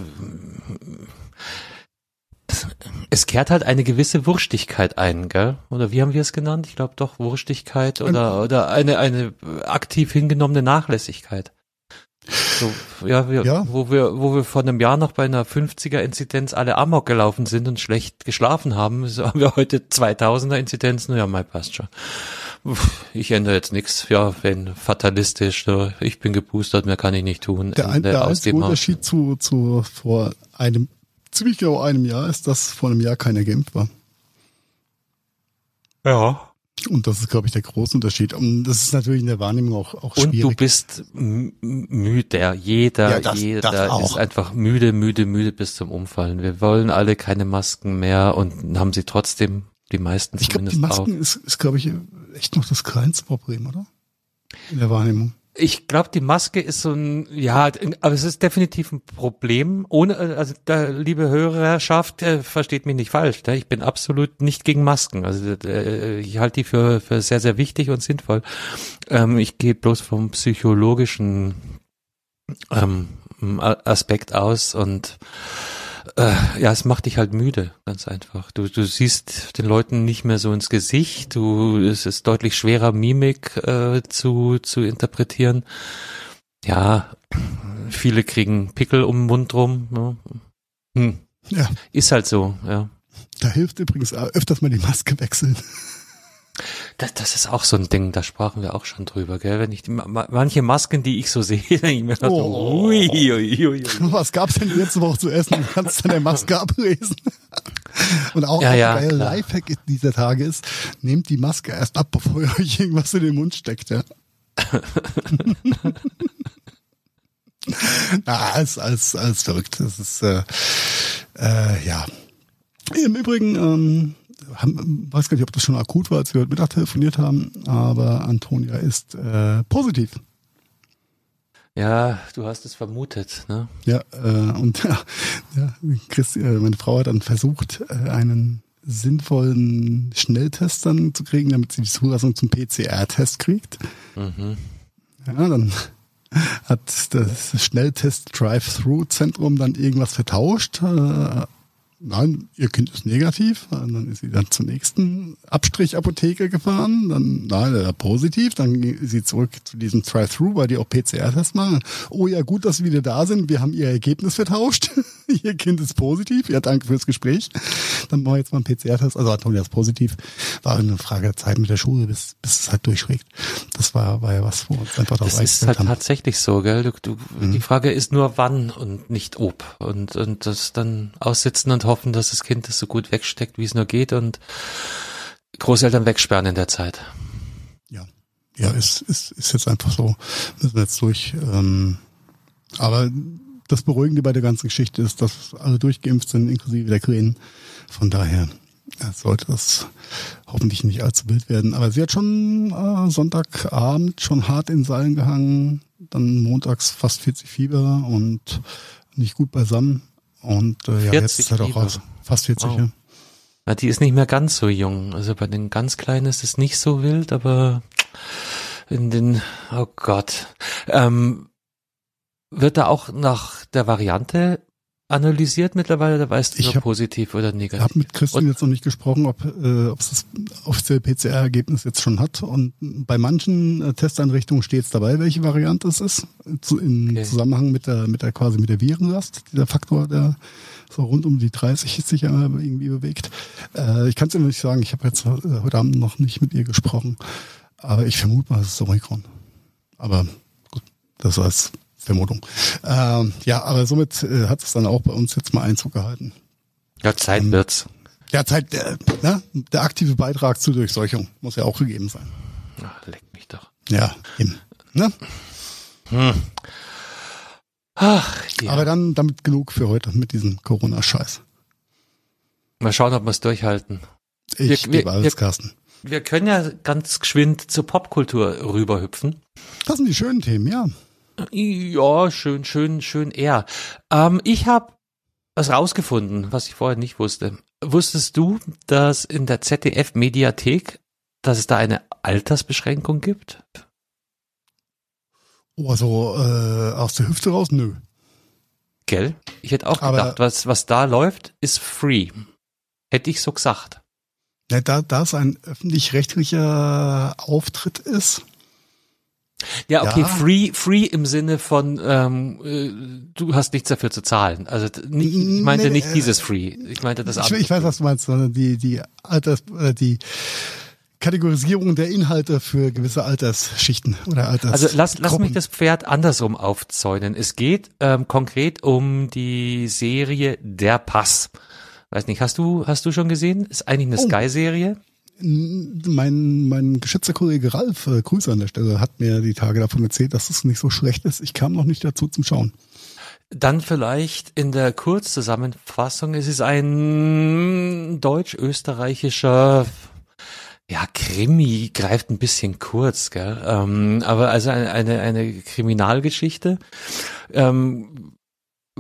es kehrt halt eine gewisse Wurstigkeit ein, gell? Oder wie haben wir es genannt? Ich glaube doch Wurstigkeit oder, oder eine, eine aktiv hingenommene Nachlässigkeit. So, ja, wir, ja, wo wir, wo wir vor einem Jahr noch bei einer 50er Inzidenz alle Amok gelaufen sind und schlecht geschlafen haben, so [laughs] haben wir heute 2000er Inzidenzen. Ja, mal passt schon. Ich ändere jetzt nichts. Ja, wenn fatalistisch, so, ich bin geboostert, mehr kann ich nicht tun. Der, ein, der einzige Unterschied zu, zu vor einem, ziemlich genau einem Jahr ist, dass vor einem Jahr keiner geimpft war. Ja. Und das ist, glaube ich, der große Unterschied. Und das ist natürlich in der Wahrnehmung auch, auch schwierig. Und du bist müde. Jeder, ja, das, jeder das ist einfach müde, müde, müde bis zum Umfallen. Wir wollen alle keine Masken mehr und haben sie trotzdem die meisten ich zumindest glaub, die Masken auch. ist, ist glaube ich, echt noch das kleinste Problem, oder? In der Wahrnehmung. Ich glaube, die Maske ist so ein, ja, aber es ist definitiv ein Problem. Ohne, also da, liebe Hörerschaft, äh, versteht mich nicht falsch. Ne? Ich bin absolut nicht gegen Masken. Also äh, ich halte die für, für sehr, sehr wichtig und sinnvoll. Ähm, ich gehe bloß vom psychologischen ähm, Aspekt aus und äh, ja, es macht dich halt müde, ganz einfach. Du, du siehst den Leuten nicht mehr so ins Gesicht. Du, es ist deutlich schwerer, Mimik äh, zu, zu interpretieren. Ja, viele kriegen Pickel um den Mund rum. Ne? Hm. Ja. Ist halt so, ja. Da hilft übrigens öfters mal die Maske wechseln. Das, das ist auch so ein Ding, da sprachen wir auch schon drüber, gell? Wenn ich die, manche Masken, die ich so [laughs] sehe, denke ich mir oh. so, ui, ui, ui, Was gab's denn letzte Woche zu essen? Du kannst deine Maske ablesen. [laughs] Und auch, ja, ja, ein Lifehack dieser Tage ist, nehmt die Maske erst ab, [laughs] bevor ihr euch irgendwas in den Mund steckt, ja. Na, alles, alles, alles verrückt. Das ist, äh, äh, ja. Im Übrigen, ähm, haben, weiß gar nicht, ob das schon akut war, als wir heute Mittag telefoniert haben, aber Antonia ist äh, positiv. Ja, du hast es vermutet, ne? Ja, äh, und [laughs] ja, ja Chris, äh, meine Frau hat dann versucht, äh, einen sinnvollen Schnelltest dann zu kriegen, damit sie die Zulassung zum PCR-Test kriegt. Mhm. Ja, dann [laughs] hat das Schnelltest Drive-Thru-Zentrum dann irgendwas vertauscht. Äh, nein, ihr Kind ist negativ. Und dann ist sie dann zur nächsten Abstrichapotheke gefahren. Dann, nein, er positiv. Dann ist sie zurück zu diesem Try-Through, weil die auch PCR-Test machen. Oh ja, gut, dass Sie wieder da sind. Wir haben Ihr Ergebnis vertauscht. [laughs] ihr Kind ist positiv. Ja, danke fürs Gespräch. Dann machen wir jetzt mal einen PCR-Test. Also Antonia ist positiv. War eine Frage der Zeit mit der Schule, bis, bis es halt durchschlägt. Das war, war ja was, wo uns einfach das ist halt haben. tatsächlich so, gell? Du, du, mhm. Die Frage ist nur wann und nicht ob. Und, und das dann aussitzen und hoffen, dass das Kind das so gut wegsteckt, wie es nur geht und Großeltern wegsperren in der Zeit. Ja, ja, ist, ist, ist jetzt einfach so. Müssen wir jetzt durch. Ähm, aber das Beruhigende bei der ganzen Geschichte ist, dass alle durchgeimpft sind, inklusive der Krähen. Von daher sollte das hoffentlich nicht allzu wild werden. Aber sie hat schon äh, Sonntagabend schon hart in Seilen gehangen, dann montags fast 40 Fieber und nicht gut beisammen. Und äh, ja, jetzt ist halt auch raus. Fast 40, wow. ja. ja. Die ist nicht mehr ganz so jung. Also bei den ganz Kleinen ist es nicht so wild, aber in den, oh Gott. Ähm, wird da auch nach der Variante analysiert mittlerweile oder weißt du hab, positiv oder negativ? Ich habe mit Christian jetzt noch nicht gesprochen, ob äh, ob es das offizielle PCR-Ergebnis jetzt schon hat. Und bei manchen äh, Testeinrichtungen steht es dabei, welche Variante es ist, zu, im okay. Zusammenhang mit der mit der quasi mit der Virenlast, dieser Faktor, der so rund um die 30 sich irgendwie bewegt. Äh, ich kann es dir nicht sagen, ich habe jetzt äh, heute Abend noch nicht mit ihr gesprochen, aber ich vermute mal, es ist Omikron. Aber gut, das als Vermutung. Ähm, ja, aber somit äh, hat es dann auch bei uns jetzt mal Einzug gehalten. Ja, Zeit ähm, wird's. Ja, Zeit, der, ne? der aktive Beitrag zur Durchseuchung muss ja auch gegeben sein. Ach, leck mich doch. Ja, eben. Ne? Hm. Ach, ja. Aber dann damit genug für heute mit diesem Corona-Scheiß. Mal schauen, ob wir es durchhalten. Ich wir, gebe alles, wir, Carsten. Wir können ja ganz geschwind zur Popkultur rüberhüpfen. Das sind die schönen Themen, ja. Ja, schön, schön, schön eher. Ähm, ich habe was rausgefunden, was ich vorher nicht wusste. Wusstest du, dass in der ZDF-Mediathek, dass es da eine Altersbeschränkung gibt? Oh, also äh, aus der Hüfte raus? Nö. Gell? Ich hätte auch Aber gedacht, was, was da läuft, ist free. Hätte ich so gesagt. Ja, da, da es ein öffentlich-rechtlicher Auftritt ist, ja, okay, ja. free, free im Sinne von ähm, äh, du hast nichts dafür zu zahlen. Also nicht, ich meinte nee, nicht äh, dieses free. Ich meinte das andere. Ich, ich weiß, was du meinst, sondern die die Alters äh, die Kategorisierung der Inhalte für gewisse Altersschichten oder Alters. Also lass, lass mich das Pferd andersrum aufzäunen. Es geht ähm, konkret um die Serie Der Pass. Weiß nicht, hast du hast du schon gesehen? Ist eigentlich eine oh. Sky-Serie mein, mein geschätzter Kollege Ralf, äh, Grüße an der Stelle, hat mir die Tage davon erzählt, dass es nicht so schlecht ist. Ich kam noch nicht dazu zum Schauen. Dann vielleicht in der Kurzzusammenfassung. Es ist ein deutsch-österreichischer ja, Krimi greift ein bisschen kurz, gell? Ähm, aber also eine, eine, eine Kriminalgeschichte. Ähm,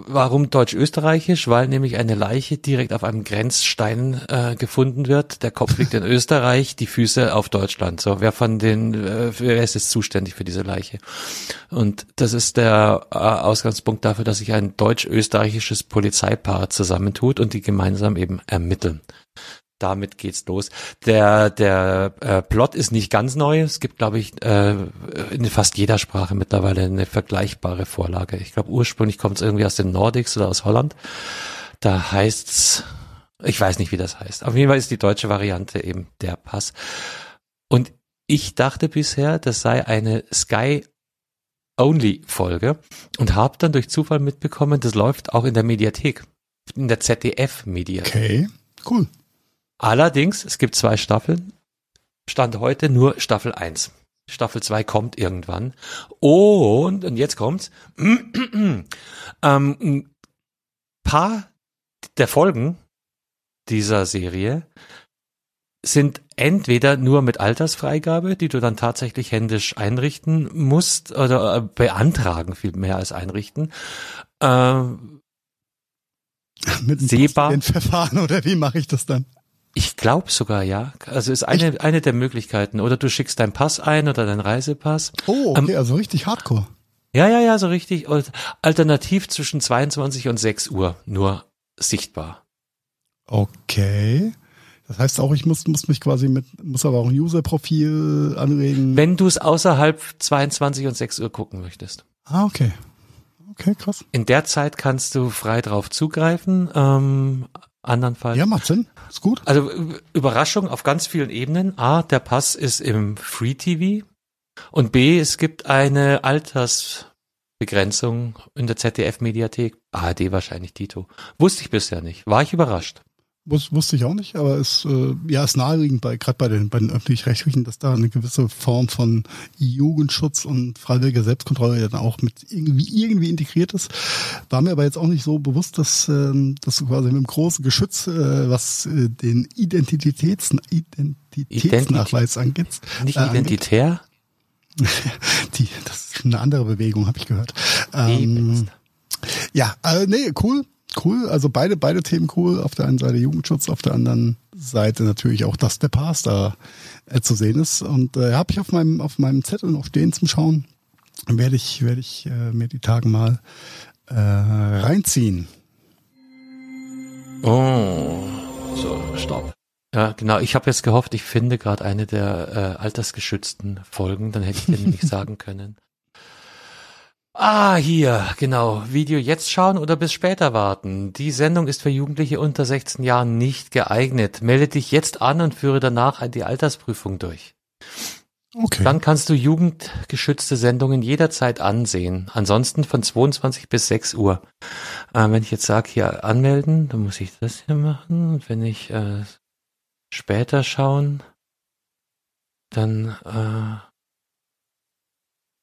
Warum deutsch-österreichisch? Weil nämlich eine Leiche direkt auf einem Grenzstein äh, gefunden wird. Der Kopf liegt in [laughs] Österreich, die Füße auf Deutschland. So, wer von den, äh, wer ist jetzt zuständig für diese Leiche? Und das ist der äh, Ausgangspunkt dafür, dass sich ein deutsch-österreichisches Polizeipaar zusammentut und die gemeinsam eben ermitteln damit geht's los. Der der äh, Plot ist nicht ganz neu. Es gibt, glaube ich, äh, in fast jeder Sprache mittlerweile eine vergleichbare Vorlage. Ich glaube, ursprünglich kommt es irgendwie aus den Nordics oder aus Holland. Da heißt's, ich weiß nicht, wie das heißt. Auf jeden Fall ist die deutsche Variante eben der Pass. Und ich dachte bisher, das sei eine Sky Only Folge und habe dann durch Zufall mitbekommen, das läuft auch in der Mediathek, in der ZDF Mediathek. Okay, cool. Allerdings, es gibt zwei Staffeln. Stand heute nur Staffel 1. Staffel 2 kommt irgendwann. Und, und jetzt kommt's. [clears throat] ähm, ein paar der Folgen dieser Serie sind entweder nur mit Altersfreigabe, die du dann tatsächlich händisch einrichten musst oder äh, beantragen viel mehr als einrichten. Äh, [laughs] mit einem Verfahren oder wie mache ich das dann? Ich glaube sogar, ja. Also ist eine, eine der Möglichkeiten. Oder du schickst deinen Pass ein oder deinen Reisepass. Oh, okay, ähm, also richtig hardcore. Ja, ja, ja, so richtig. Alternativ zwischen 22 und 6 Uhr nur sichtbar. Okay. Das heißt auch, ich muss, muss mich quasi mit, muss aber auch ein User-Profil anregen. Wenn du es außerhalb 22 und 6 Uhr gucken möchtest. Ah, okay. Okay, krass. In der Zeit kannst du frei drauf zugreifen. Ähm, andernfalls. Ja, macht Sinn. Ist gut. Also Überraschung auf ganz vielen Ebenen. A, der Pass ist im Free TV. Und B, es gibt eine Altersbegrenzung in der ZDF-Mediathek. ARD wahrscheinlich, Tito. Wusste ich bisher nicht. War ich überrascht. Wus, wusste ich auch nicht, aber es äh, ja ist naheliegend bei gerade bei den bei den öffentlich-rechtlichen, dass da eine gewisse Form von Jugendschutz und freiwilliger Selbstkontrolle dann auch mit irgendwie irgendwie integriert ist. War mir aber jetzt auch nicht so bewusst, dass ähm, dass du quasi mit dem großen Geschütz, äh, was äh, den Identitäts Identitätsnachweis angeht, nicht äh, identitär. [laughs] Die, das ist eine andere Bewegung, habe ich gehört. Ähm, ja, äh, nee, cool cool. Also beide, beide Themen cool. Auf der einen Seite Jugendschutz, auf der anderen Seite natürlich auch, dass der Pass da äh, zu sehen ist. Und äh, habe ich auf meinem, auf meinem Zettel noch stehen zum Schauen. Werde ich, werde ich äh, mir die Tage mal äh, reinziehen. Oh, so, stopp. Ja, genau. Ich habe jetzt gehofft, ich finde gerade eine der äh, altersgeschützten Folgen, dann hätte ich dir nicht [laughs] sagen können. Ah, hier, genau. Video jetzt schauen oder bis später warten. Die Sendung ist für Jugendliche unter 16 Jahren nicht geeignet. Melde dich jetzt an und führe danach die Altersprüfung durch. Okay. Dann kannst du jugendgeschützte Sendungen jederzeit ansehen. Ansonsten von 22 bis 6 Uhr. Äh, wenn ich jetzt sage, hier anmelden, dann muss ich das hier machen. Und wenn ich äh, später schauen, dann äh,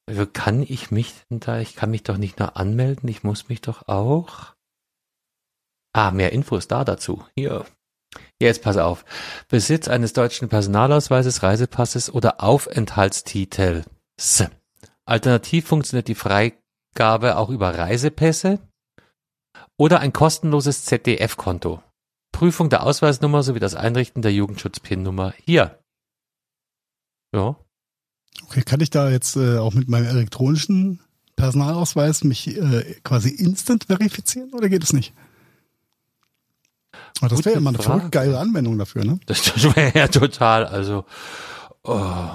also kann ich mich denn da, ich kann mich doch nicht nur anmelden, ich muss mich doch auch. Ah, mehr Infos da dazu. Hier. Jetzt pass auf. Besitz eines deutschen Personalausweises, Reisepasses oder Aufenthaltstitels. Alternativ funktioniert die Freigabe auch über Reisepässe oder ein kostenloses ZDF-Konto. Prüfung der Ausweisnummer sowie das Einrichten der Jugendschutz-PIN-Nummer hier. Ja, Okay, kann ich da jetzt äh, auch mit meinem elektronischen Personalausweis mich äh, quasi instant verifizieren oder geht es nicht? Aber das wäre ja mal eine voll geile Anwendung dafür, ne? Das, das wäre ja total, also oh.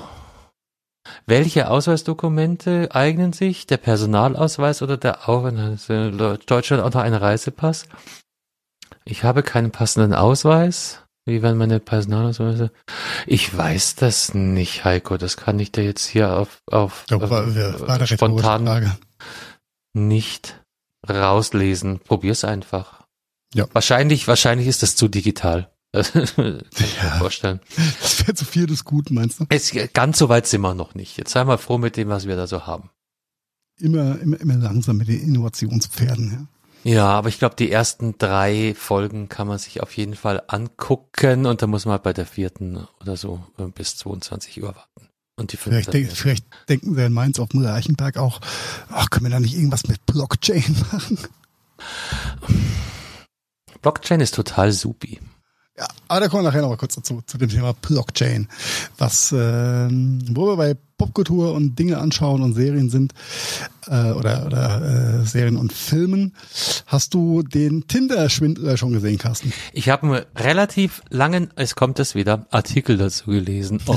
Welche Ausweisdokumente eignen sich? Der Personalausweis oder der Aufenthalt? Deutschland auch noch ein Reisepass? Ich habe keinen passenden Ausweis. Wie waren meine Personalausweise? Ich weiß das nicht, Heiko. Das kann ich dir jetzt hier auf, auf, ja, war, war äh, spontan nicht rauslesen. Probier's einfach. Ja. Wahrscheinlich, wahrscheinlich ist das zu digital. [laughs] kann ich mir vorstellen. Das wäre zu viel des Guten, meinst du? Es, ganz so weit sind wir noch nicht. Jetzt sei mal froh mit dem, was wir da so haben. Immer, immer, immer langsam mit den Innovationspferden, ja. Ja, aber ich glaube, die ersten drei Folgen kann man sich auf jeden Fall angucken und dann muss man halt bei der vierten oder so äh, bis 22 Uhr warten. Und die vielleicht, denk, vielleicht denken sie in Mainz auf Müller-Eichenberg auch, ach, können wir da nicht irgendwas mit Blockchain [laughs] machen? Blockchain ist total supi. Ja, aber da kommen wir nachher noch mal kurz dazu, zu dem Thema Blockchain. Was, ähm, wo wir bei Popkultur und Dinge anschauen und Serien sind, äh, oder, oder äh, Serien und Filmen. Hast du den Tinder-Schwindler schon gesehen, Carsten? Ich habe einen relativ langen, es kommt es wieder, Artikel dazu gelesen. [laughs]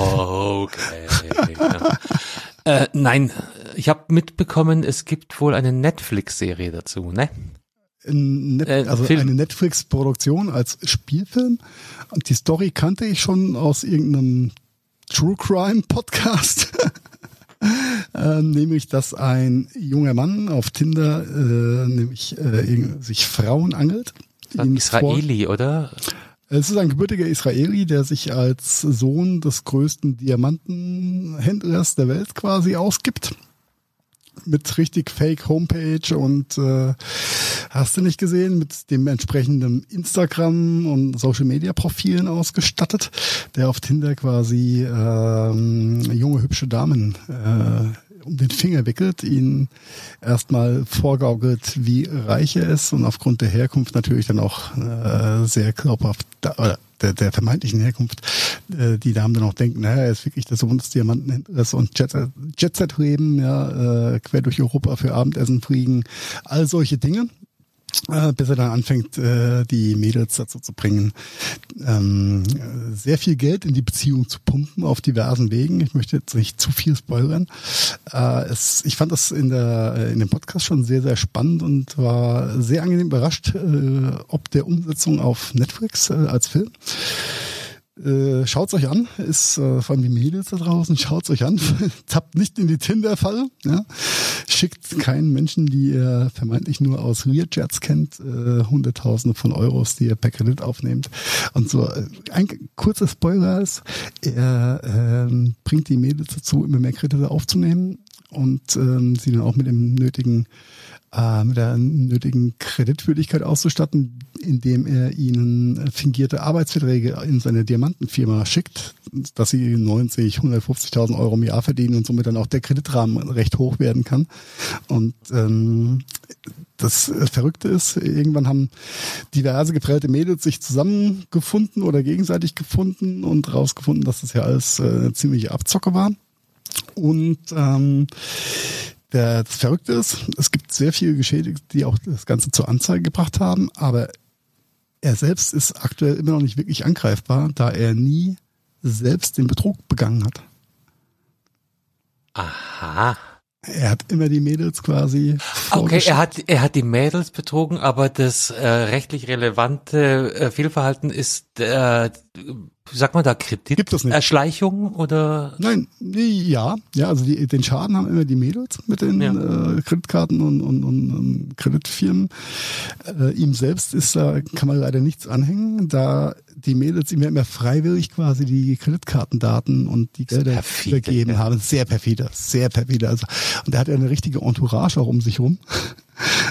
Okay. ja. äh, nein, ich habe mitbekommen, es gibt wohl eine Netflix-Serie dazu, ne? Net äh, also Film. eine Netflix-Produktion als Spielfilm. Und die Story kannte ich schon aus irgendeinem True Crime Podcast. [laughs] äh, nämlich, dass ein junger Mann auf Tinder äh, nämlich äh, sich Frauen angelt. Ein Israeli, oder? Es ist ein gebürtiger Israeli, der sich als Sohn des größten Diamantenhändlers der Welt quasi ausgibt mit richtig Fake Homepage und äh, hast du nicht gesehen, mit dem entsprechenden Instagram und Social Media Profilen ausgestattet, der auf Tinder quasi ähm, junge hübsche Damen äh, um den Finger wickelt, ihnen erstmal vorgaukelt, wie reich er ist und aufgrund der Herkunft natürlich dann auch äh, sehr glaubhaft oder der, der vermeintlichen Herkunft, äh, die Damen dann auch denken, naja, er ist wirklich der Sohn des Diamantenhändlers und Jet-Set-Leben, ja, äh, quer durch Europa für Abendessen fliegen, all solche Dinge. Äh, bis er dann anfängt, äh, die Mädels dazu zu bringen, ähm, sehr viel Geld in die Beziehung zu pumpen auf diversen Wegen. Ich möchte jetzt nicht zu viel spoilern. Äh, ich fand das in der in dem Podcast schon sehr sehr spannend und war sehr angenehm überrascht, ob der Umsetzung auf Netflix als Film. Äh, schaut's euch an, ist äh, vor allem die Mädels da draußen, schaut's euch an, [laughs] tappt nicht in die Tinder-Falle, ja? schickt keinen Menschen, die ihr vermeintlich nur aus Learjets kennt, äh, Hunderttausende von Euros, die ihr per Kredit aufnehmt. Und so äh, ein kurzer Spoiler ist, er äh, bringt die Mädels dazu, immer mehr Kredite aufzunehmen und ähm, sie dann auch mit dem nötigen äh, mit der nötigen Kreditwürdigkeit auszustatten, indem er ihnen fingierte Arbeitsverträge in seine Diamantenfirma schickt, dass sie 90, 150.000 Euro im Jahr verdienen und somit dann auch der Kreditrahmen recht hoch werden kann. Und ähm, das Verrückte ist, irgendwann haben diverse geprellte Mädels sich zusammengefunden oder gegenseitig gefunden und rausgefunden, dass das ja alles äh, ziemlich Abzocke war. Und ähm, der, das Verrückte ist, es gibt sehr viele Geschädigte, die auch das Ganze zur Anzeige gebracht haben, aber er selbst ist aktuell immer noch nicht wirklich angreifbar, da er nie selbst den Betrug begangen hat. Aha. Er hat immer die Mädels quasi. Okay, er hat er hat die Mädels betrogen, aber das äh, rechtlich relevante äh, Fehlverhalten ist äh, sag mal da Kredit Gibt es nicht. Erschleichung oder Nein, ja, ja, also die, den Schaden haben immer die Mädels mit den Ja. äh, Kreditkarten und, und, und, und Kreditfirmen. Äh, ihm selbst ist da kann man leider nichts anhängen, da die Mädels ihm ja immer freiwillig quasi die Kreditkartendaten und die Gelder perfide, übergeben ja. haben. Sehr perfide, sehr perfide. Also, und er hat ja eine richtige Entourage auch um sich rum. [laughs]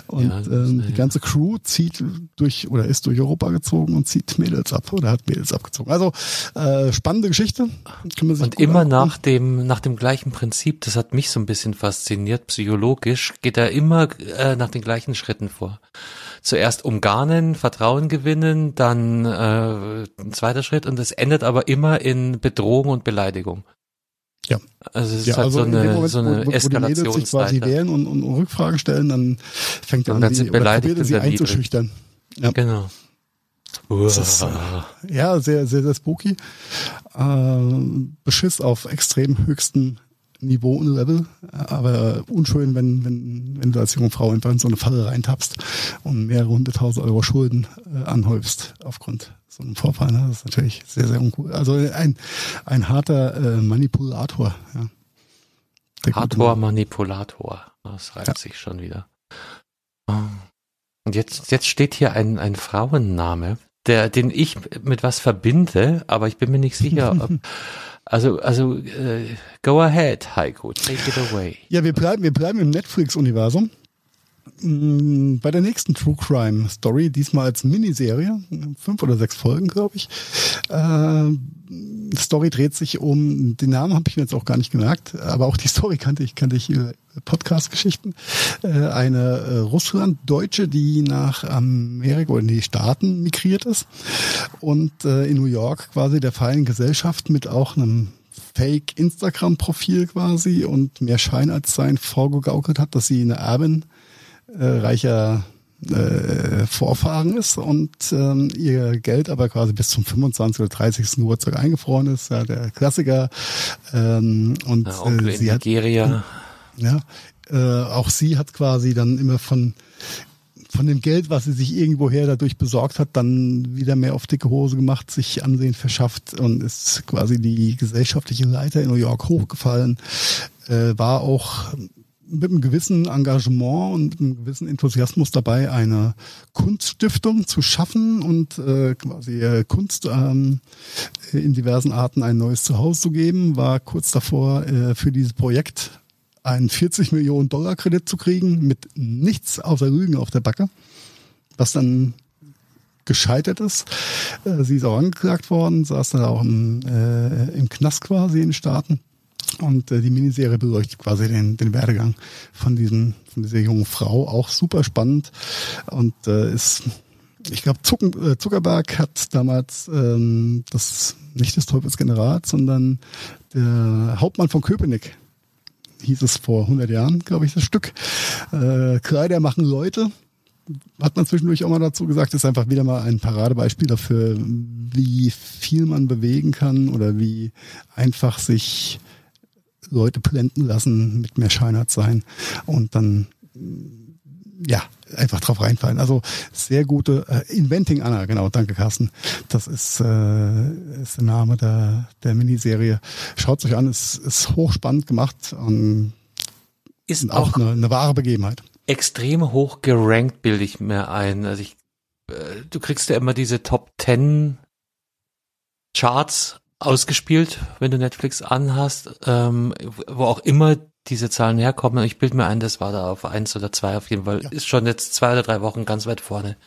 Und Ja, ähm, äh, die ganze Crew zieht durch oder ist durch Europa gezogen und zieht Mädels ab oder hat Mädels abgezogen. Also äh, spannende Geschichte. Und immer angucken. nach dem nach dem gleichen Prinzip, das hat mich so ein bisschen fasziniert, psychologisch geht er immer äh, nach den gleichen Schritten vor. Zuerst umgarnen, Vertrauen gewinnen, dann äh, ein zweiter Schritt und es endet aber immer in Bedrohung und Beleidigung. Ja. Also es ist Ja, halt also so eine, Moment, so eine wo, wo die Mädels sich quasi wehren und, und Rückfragen stellen, dann fängt er an, dann sind sie, er sie einzuschüchtern. Ja. Genau. Das ist, äh, ja, sehr, sehr, sehr spooky. Äh, Beschiss auf extrem höchstem Niveau und Level, aber unschön, wenn, wenn, wenn du als junge Frau einfach in so eine Falle reintappst und mehrere hunderttausend Euro Schulden äh, anhäufst aufgrund so einem Vorfall. Ne? Das ist natürlich sehr, sehr uncool. Also ein, ein harter äh, Manipulator. Ja. Der. Manipulator. Das reimt Ja. sich schon wieder. Und jetzt, jetzt steht hier ein, ein Frauenname, der, den ich mit was verbinde, aber ich bin mir nicht sicher, ob, [laughs] also, also, äh, go ahead, Heiko, take it away. Ja, wir bleiben, wir bleiben im Netflix-Universum. Mm, Bei der nächsten True Crime Story, diesmal als Miniserie, fünf oder sechs Folgen, glaube ich. Äh, Story dreht sich um, den Namen habe ich mir jetzt auch gar nicht gemerkt, aber auch die Story kannte ich, kannte ich Podcast-Geschichten. Äh, eine äh, Russland-Deutsche, die nach Amerika oder in die Staaten migriert ist und äh, in New York quasi der feinen Gesellschaft mit auch einem Fake-Instagram-Profil quasi und mehr Schein als sein vorgegaukelt hat, dass sie eine Erbin äh, reicher äh, Vorfahren ist und ähm, ihr Geld aber quasi bis zum 25. oder 30. Geburtstag eingefroren ist, ja, der Klassiker. Ähm, und Ja, Onkel äh, sie hat Nigeria. ja, äh, auch sie hat quasi dann immer von von dem Geld, was sie sich irgendwoher dadurch besorgt hat, dann wieder mehr auf dicke Hose gemacht, sich Ansehen verschafft und ist quasi die gesellschaftliche Leiter in New York hochgefallen, äh, war auch mit einem gewissen Engagement und einem gewissen Enthusiasmus dabei, eine Kunststiftung zu schaffen und äh, quasi äh, Kunst ähm, in diversen Arten ein neues Zuhause zu geben, war kurz davor äh, für dieses Projekt einen 40 Millionen Dollar Kredit zu kriegen mit nichts außer Lügen auf der Backe, was dann gescheitert ist. Äh, Sie ist auch angeklagt worden, saß dann auch im, äh, im Knast quasi in den Staaten. Und äh, die Miniserie beleuchtet quasi den, den Werdegang von, diesem, von dieser jungen Frau. Auch super spannend und äh, ist, ich glaube, äh, Zuckerberg hat damals ähm, das nicht des Teufels General, sondern der Hauptmann von Köpenick hieß es vor 100 Jahren, glaube ich, das Stück. Äh, Kleider machen Leute. hat man zwischendurch auch mal dazu gesagt, ist einfach wieder mal ein Paradebeispiel dafür, wie viel man bewegen kann oder wie einfach sich Leute blenden lassen mit mehr Scheinheit sein und dann ja, einfach drauf reinfallen. Also sehr gute äh, Inventing Anna, genau, danke Carsten. Das ist, äh, ist der Name der, der Miniserie. Schaut euch an, es ist hochspannend gemacht und ist auch, auch eine, eine wahre Begebenheit. Extrem hoch gerankt, bilde ich mir ein. Also ich, äh, du kriegst ja immer diese Top 10 Charts ausgespielt, wenn du Netflix anhast, ähm, wo auch immer diese Zahlen herkommen. Ich bilde mir ein, das war da auf eins oder zwei auf jeden Fall. Ja. Ist schon jetzt zwei oder drei Wochen ganz weit vorne.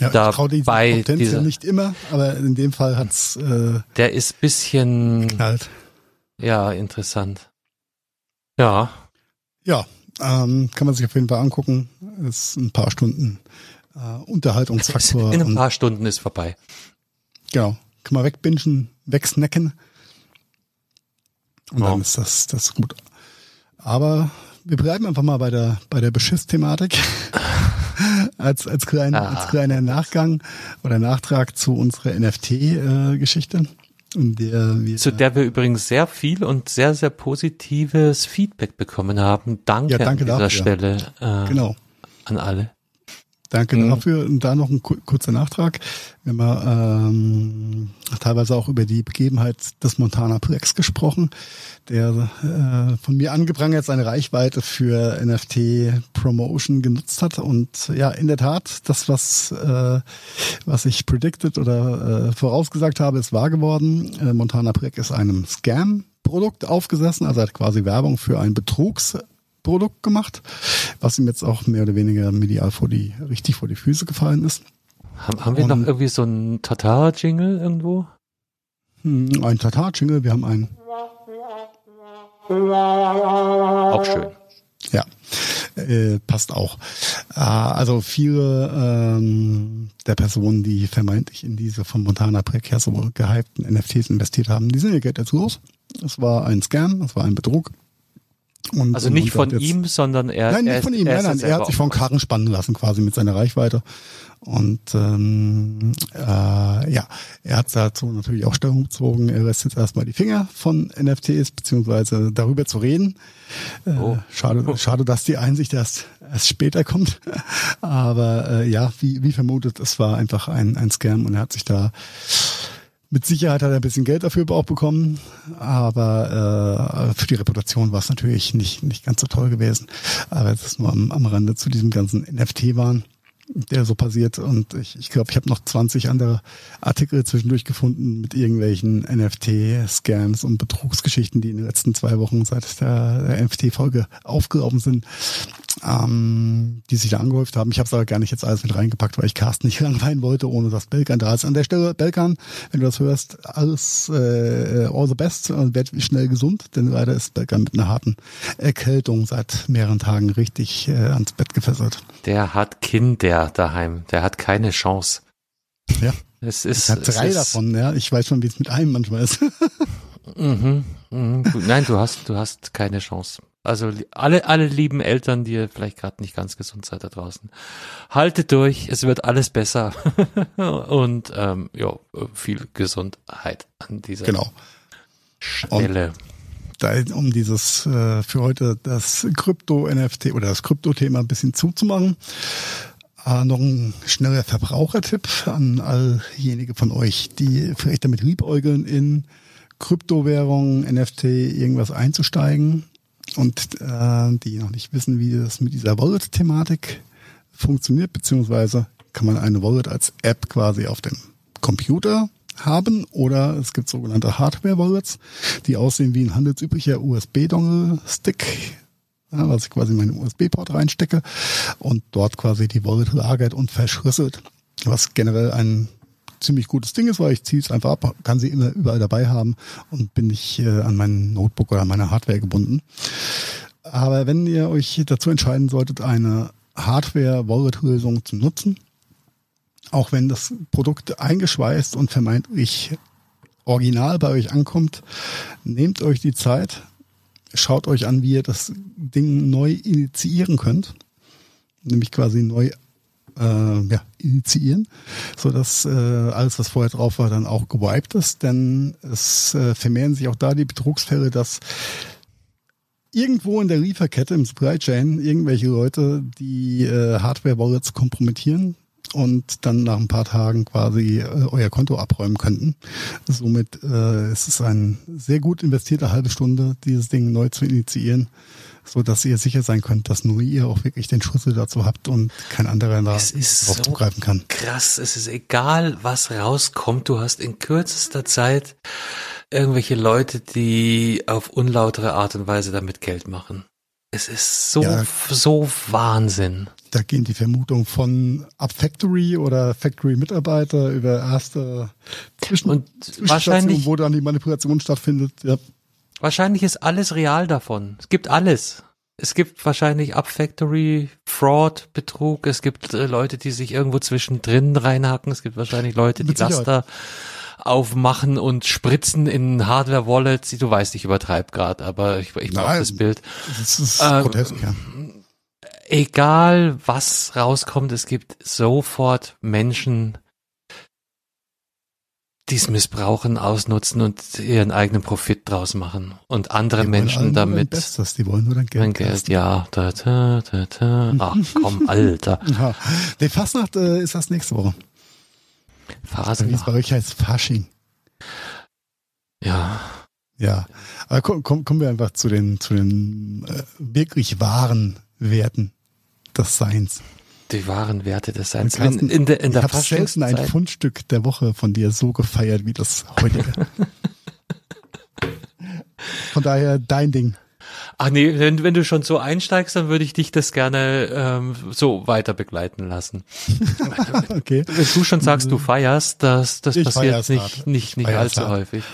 Ja, da ich bei dieser, nicht immer, aber in dem Fall hat's. Äh, der ist bisschen. Knallt. Ja, interessant. Ja. Ja, ähm, kann man sich auf jeden Fall angucken. Ist ein paar Stunden äh, Unterhaltungsfaktor. [laughs] In ein paar Stunden ist vorbei. Genau. Kann man wegbingen, wegsnacken. Und oh. dann ist das, das gut. Aber wir bleiben einfach mal bei der, bei der Beschiss-Thematik. [laughs] als, als, klein, ah. als kleiner Nachgang oder Nachtrag zu unserer NFT-Geschichte. Der wir, zu der wir übrigens sehr viel und sehr, sehr positives Feedback bekommen haben. Danke, ja, danke an dieser dafür. Stelle äh, genau. an alle. Danke mhm. dafür. Und da noch ein kurzer Nachtrag. Wir haben ähm, teilweise auch über die Begebenheit des Montana Plex gesprochen, der äh, von mir angeprangert seine Reichweite für NFT Promotion genutzt hat. Und ja, in der Tat, das, was, äh, was ich predicted oder äh, vorausgesagt habe, ist wahr geworden. Äh, Montana Plex ist einem Scam Produkt aufgesessen, also hat quasi Werbung für ein Betrugs Produkt gemacht, was ihm jetzt auch mehr oder weniger medial vor die, richtig vor die Füße gefallen ist. Haben, haben wir Und, noch irgendwie so einen Tatar-Jingle irgendwo? Hm, ein Tatar-Jingle, wir haben einen. Auch schön. Ja, äh, passt auch. Äh, also viele ähm, der Personen, die vermeintlich in diese von Montana Precare so gehypten NFTs investiert haben, die sind ihr Geld jetzt los. Es war ein Scam, es war ein Betrug. Und, also nicht von ihm, sondern er. Nein, nicht von ihm. Er, nein, nein, er hat sich vom Karren spannen lassen, quasi mit seiner Reichweite. Und ähm, äh, ja, er hat dazu natürlich auch Stellung bezogen. Er lässt jetzt erstmal die Finger von NFTs, beziehungsweise darüber zu reden. Äh, oh. Schade, oh. schade, dass die Einsicht erst, erst später kommt. [laughs] Aber äh, ja, wie, wie vermutet, es war einfach ein, ein Scam und er hat sich da mit Sicherheit hat er ein bisschen Geld dafür auch bekommen, aber äh, für die Reputation war es natürlich nicht, nicht ganz so toll gewesen. Aber es ist nur am, am Rande zu diesem ganzen NFT-Wahn der so passiert. Und ich ich, glaube, ich habe noch 20 andere Artikel zwischendurch gefunden mit irgendwelchen NFT-Scams und Betrugsgeschichten, die in den letzten zwei Wochen seit der, der NFT-Folge aufgelaufen sind, ähm, die sich da angehäuft haben. Ich habe es aber gar nicht jetzt alles mit reingepackt, weil ich Carsten nicht [laughs] langweilen wollte, ohne dass Belkan da ist. An der Stelle, Belkan, wenn du das hörst, alles äh, all the best und werd schnell gesund, denn leider ist Belkan mit einer harten Erkältung seit mehreren Tagen richtig äh, ans Bett gefesselt. Der hat Kinder daheim, der hat keine Chance. Ja. Es ist, ich habe drei davon, ja. Ich weiß schon, wie es mit einem manchmal ist. [laughs] mhm, mhm. Nein, du hast, du hast keine Chance. Also alle, alle lieben Eltern, die ihr vielleicht gerade nicht ganz gesund seid da draußen. Haltet durch, es wird alles besser. [laughs] Und ähm, ja, viel Gesundheit an dieser genau. Stelle. Da, um dieses äh, für heute das Krypto-NFT oder das Krypto-Thema ein bisschen zuzumachen. Äh, noch ein schneller Verbrauchertipp an all jenige von euch, die vielleicht damit liebäugeln, in Kryptowährungen, NFT, irgendwas einzusteigen und äh, die noch nicht wissen, wie das mit dieser Wallet-Thematik funktioniert, beziehungsweise kann man eine Wallet als App quasi auf dem Computer haben oder es gibt sogenannte Hardware-Wallets, die aussehen wie ein handelsüblicher USB-Dongle-Stick, ja, was ich quasi in meinen USB-Port reinstecke und dort quasi die Wallet lagert und verschlüsselt, was generell ein ziemlich gutes Ding ist, weil ich ziehe es einfach ab, kann sie immer überall dabei haben und bin nicht äh, an meinen Notebook oder meine Hardware gebunden. Aber wenn ihr euch dazu entscheiden solltet, eine Hardware-Wallet-Lösung zu nutzen, auch wenn das Produkt eingeschweißt und vermeintlich original bei euch ankommt, nehmt euch die Zeit, schaut euch an, wie ihr das Ding neu initiieren könnt, nämlich quasi neu äh, ja, initiieren, so dass äh, alles, was vorher drauf war, dann auch gewiped ist. Denn es äh, vermehren sich auch da die Betrugsfälle, dass irgendwo in der Lieferkette im Supply Chain irgendwelche Leute die äh, Hardware-Wallets kompromittieren und dann nach ein paar Tagen quasi äh, euer Konto abräumen könnten. Somit äh, ist es eine sehr gut investierte halbe Stunde, dieses Ding neu zu initiieren, so dass ihr sicher sein könnt, dass nur ihr auch wirklich den Schlüssel dazu habt und kein anderer da Es ist drauf so zugreifen kann. krass. Es ist egal, was rauskommt. Du hast in kürzester Zeit irgendwelche Leute, die auf unlautere Art und Weise damit Geld machen. Es ist so, Ja. so Wahnsinn. Da gehen die Vermutungen von Up Factory oder Factory-Mitarbeiter über erste Zwischen Und wahrscheinlich- wo dann die Manipulation stattfindet. Ja, Wahrscheinlich ist alles real davon. Es gibt alles. Es gibt wahrscheinlich Up Factory, Fraud, Betrug. Es gibt äh, Leute, die sich irgendwo zwischendrin reinhacken. Es gibt wahrscheinlich Leute, die. Laster aufmachen und spritzen in Hardware-Wallets. Du weißt, ich übertreibe gerade, aber ich, ich brauche das Bild. das ist Ähm, grotesk, ja. Egal, was rauskommt, es gibt sofort Menschen, die es missbrauchen, ausnutzen und ihren eigenen Profit draus machen und andere Die Menschen damit Bestes, die wollen nur dein Geld. Mein Geld, ja. Da, da, da, da. Ach komm, [laughs] Alter. Ja. Die Fastnacht äh, ist das nächste Woche. Phasen. Wie es bei euch heißt, Fasching. Ja. Ja, aber komm, komm, kommen wir einfach zu den, zu den äh, wirklich wahren Werten des Seins. Die wahren Werte des Seins. Carsten, in, in der, in der ich habe selten ein Fundstück der Woche von dir so gefeiert wie das heutige. [laughs] von daher dein Ding. Ach nee, wenn, wenn du schon so einsteigst, dann würde ich dich das gerne ähm, so weiter begleiten lassen. [laughs] Okay. Wenn du schon sagst, du feierst, das, das Ich passiert nicht, nicht, nicht allzu hart. häufig.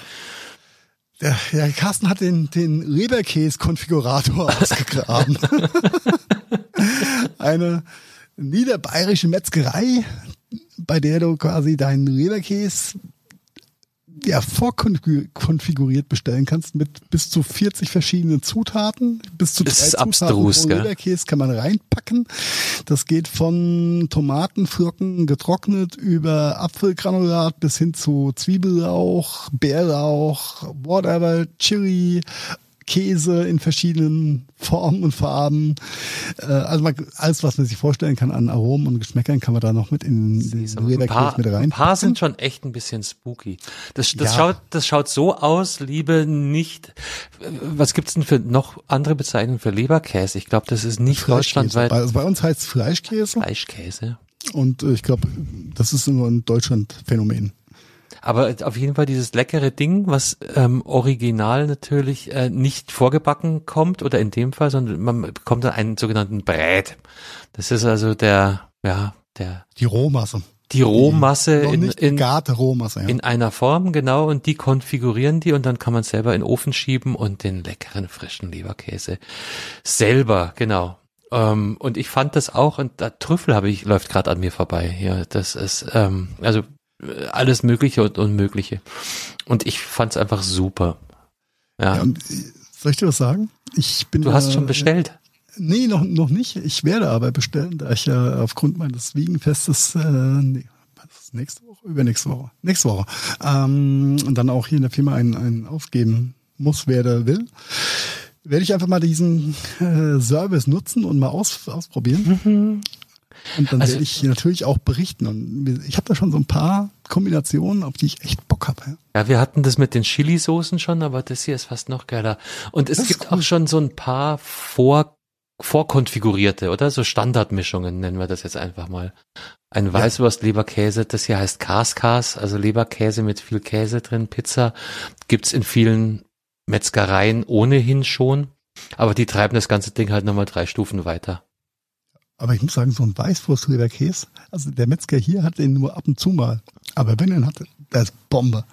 Der, der Carsten hat den, den Leberkäse-Konfigurator [laughs] ausgegraben. Eine niederbayerische Metzgerei, bei der du quasi deinen Leberkäse ja, vorkonfiguriert bestellen kannst mit bis zu 40 verschiedenen Zutaten. Bis zu drei ist Zutaten abstrus, pro? Leberkäse kann man reinpacken. Das geht von Tomatenflocken getrocknet über Apfelgranulat bis hin zu Zwiebelrauch, Bärlauch, whatever, Chili, Käse in verschiedenen Formen und Farben. Äh, Also man, alles, was man sich vorstellen kann an Aromen und Geschmäckern, kann man da noch mit in den paar, mit rein. ein paar sind schon echt ein bisschen spooky. Das, das Ja. schaut, das schaut so aus, liebe nicht. Was gibt's denn für noch andere Bezeichnungen für Leberkäse? Ich glaube, das ist nicht deutschlandweit Also bei uns heißt es Fleischkäse Fleischkäse. und äh, ich glaube, das ist nur ein Deutschland-Phänomen. Aber auf jeden Fall dieses leckere Ding, was ähm, original natürlich äh, nicht vorgebacken kommt oder in dem Fall, sondern man bekommt dann einen sogenannten Brät. Das ist also der, ja, der Die Rohmasse. die Rohmasse Noch in, in, Rohmasse. Ja. in einer Form, genau, und die konfigurieren die und dann kann man selber in den Ofen schieben und den leckeren frischen Leberkäse selber, genau. Ähm, und ich fand das auch, und da Trüffel habe ich, läuft gerade an mir vorbei hier. Das ist, ähm, also alles Mögliche und Unmögliche. Und ich fand es einfach super. Ja. ja, und, äh, soll ich dir was sagen? Ich bin du hast äh, schon bestellt. Nee, noch, noch nicht. Ich werde aber bestellen, da ich ja aufgrund meines Wiegenfestes, äh, nee, nächste Woche? Übernächste Woche. Nächste Woche. Ähm, und dann auch hier in der Firma einen, einen aufgeben muss, werde, will. Werde ich einfach mal diesen äh, Service nutzen und mal aus, ausprobieren. Und dann Also- werde ich natürlich auch berichten. Und ich habe da schon so ein paar Kombinationen, auf die ich echt Bock habe. Ja. Ja, wir hatten das mit den Chili-Soßen schon, aber das hier ist fast noch geiler. Und es Das gibt cool. auch schon so ein paar vor, vorkonfigurierte, oder? So Standardmischungen nennen wir das jetzt einfach mal. Ein Weißwurst-Leberkäse, das hier heißt Kaskas, also Leberkäse mit viel Käse drin, Pizza. Gibt's in vielen Metzgereien ohnehin schon. Aber die treiben das ganze Ding halt nochmal drei Stufen weiter. Aber ich muss sagen, so ein Weißwurstleberkäse, also der Metzger hier hat den nur ab und zu mal. Aber wenn er ihn hat, der ist Bombe.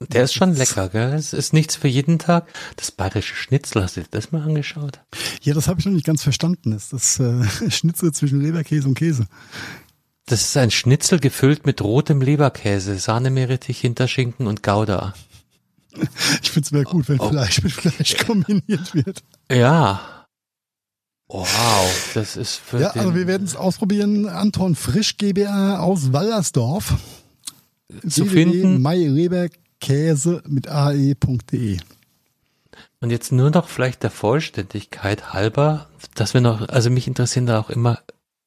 Der ist schon lecker, gell? Es ist nichts für jeden Tag. Das bayerische Schnitzel, hast du dir das mal angeschaut? Ja, das habe ich noch nicht ganz verstanden. Ist das äh, [laughs] Schnitzel zwischen Leberkäse und Käse? Das ist ein Schnitzel gefüllt mit rotem Leberkäse, Sahnemeerrettich, Hinterschinken und Gouda. [laughs] Ich finde es gut, wenn Oh. Fleisch mit Fleisch kombiniert wird. Ja. Wow, das ist für Ja, also wir werden es ausprobieren. Anton Frisch GbR aus Wallersdorf. Zu finden. Maireberkäse mit ae.de. Und jetzt nur noch vielleicht der Vollständigkeit halber, dass wir noch, also mich interessieren da auch immer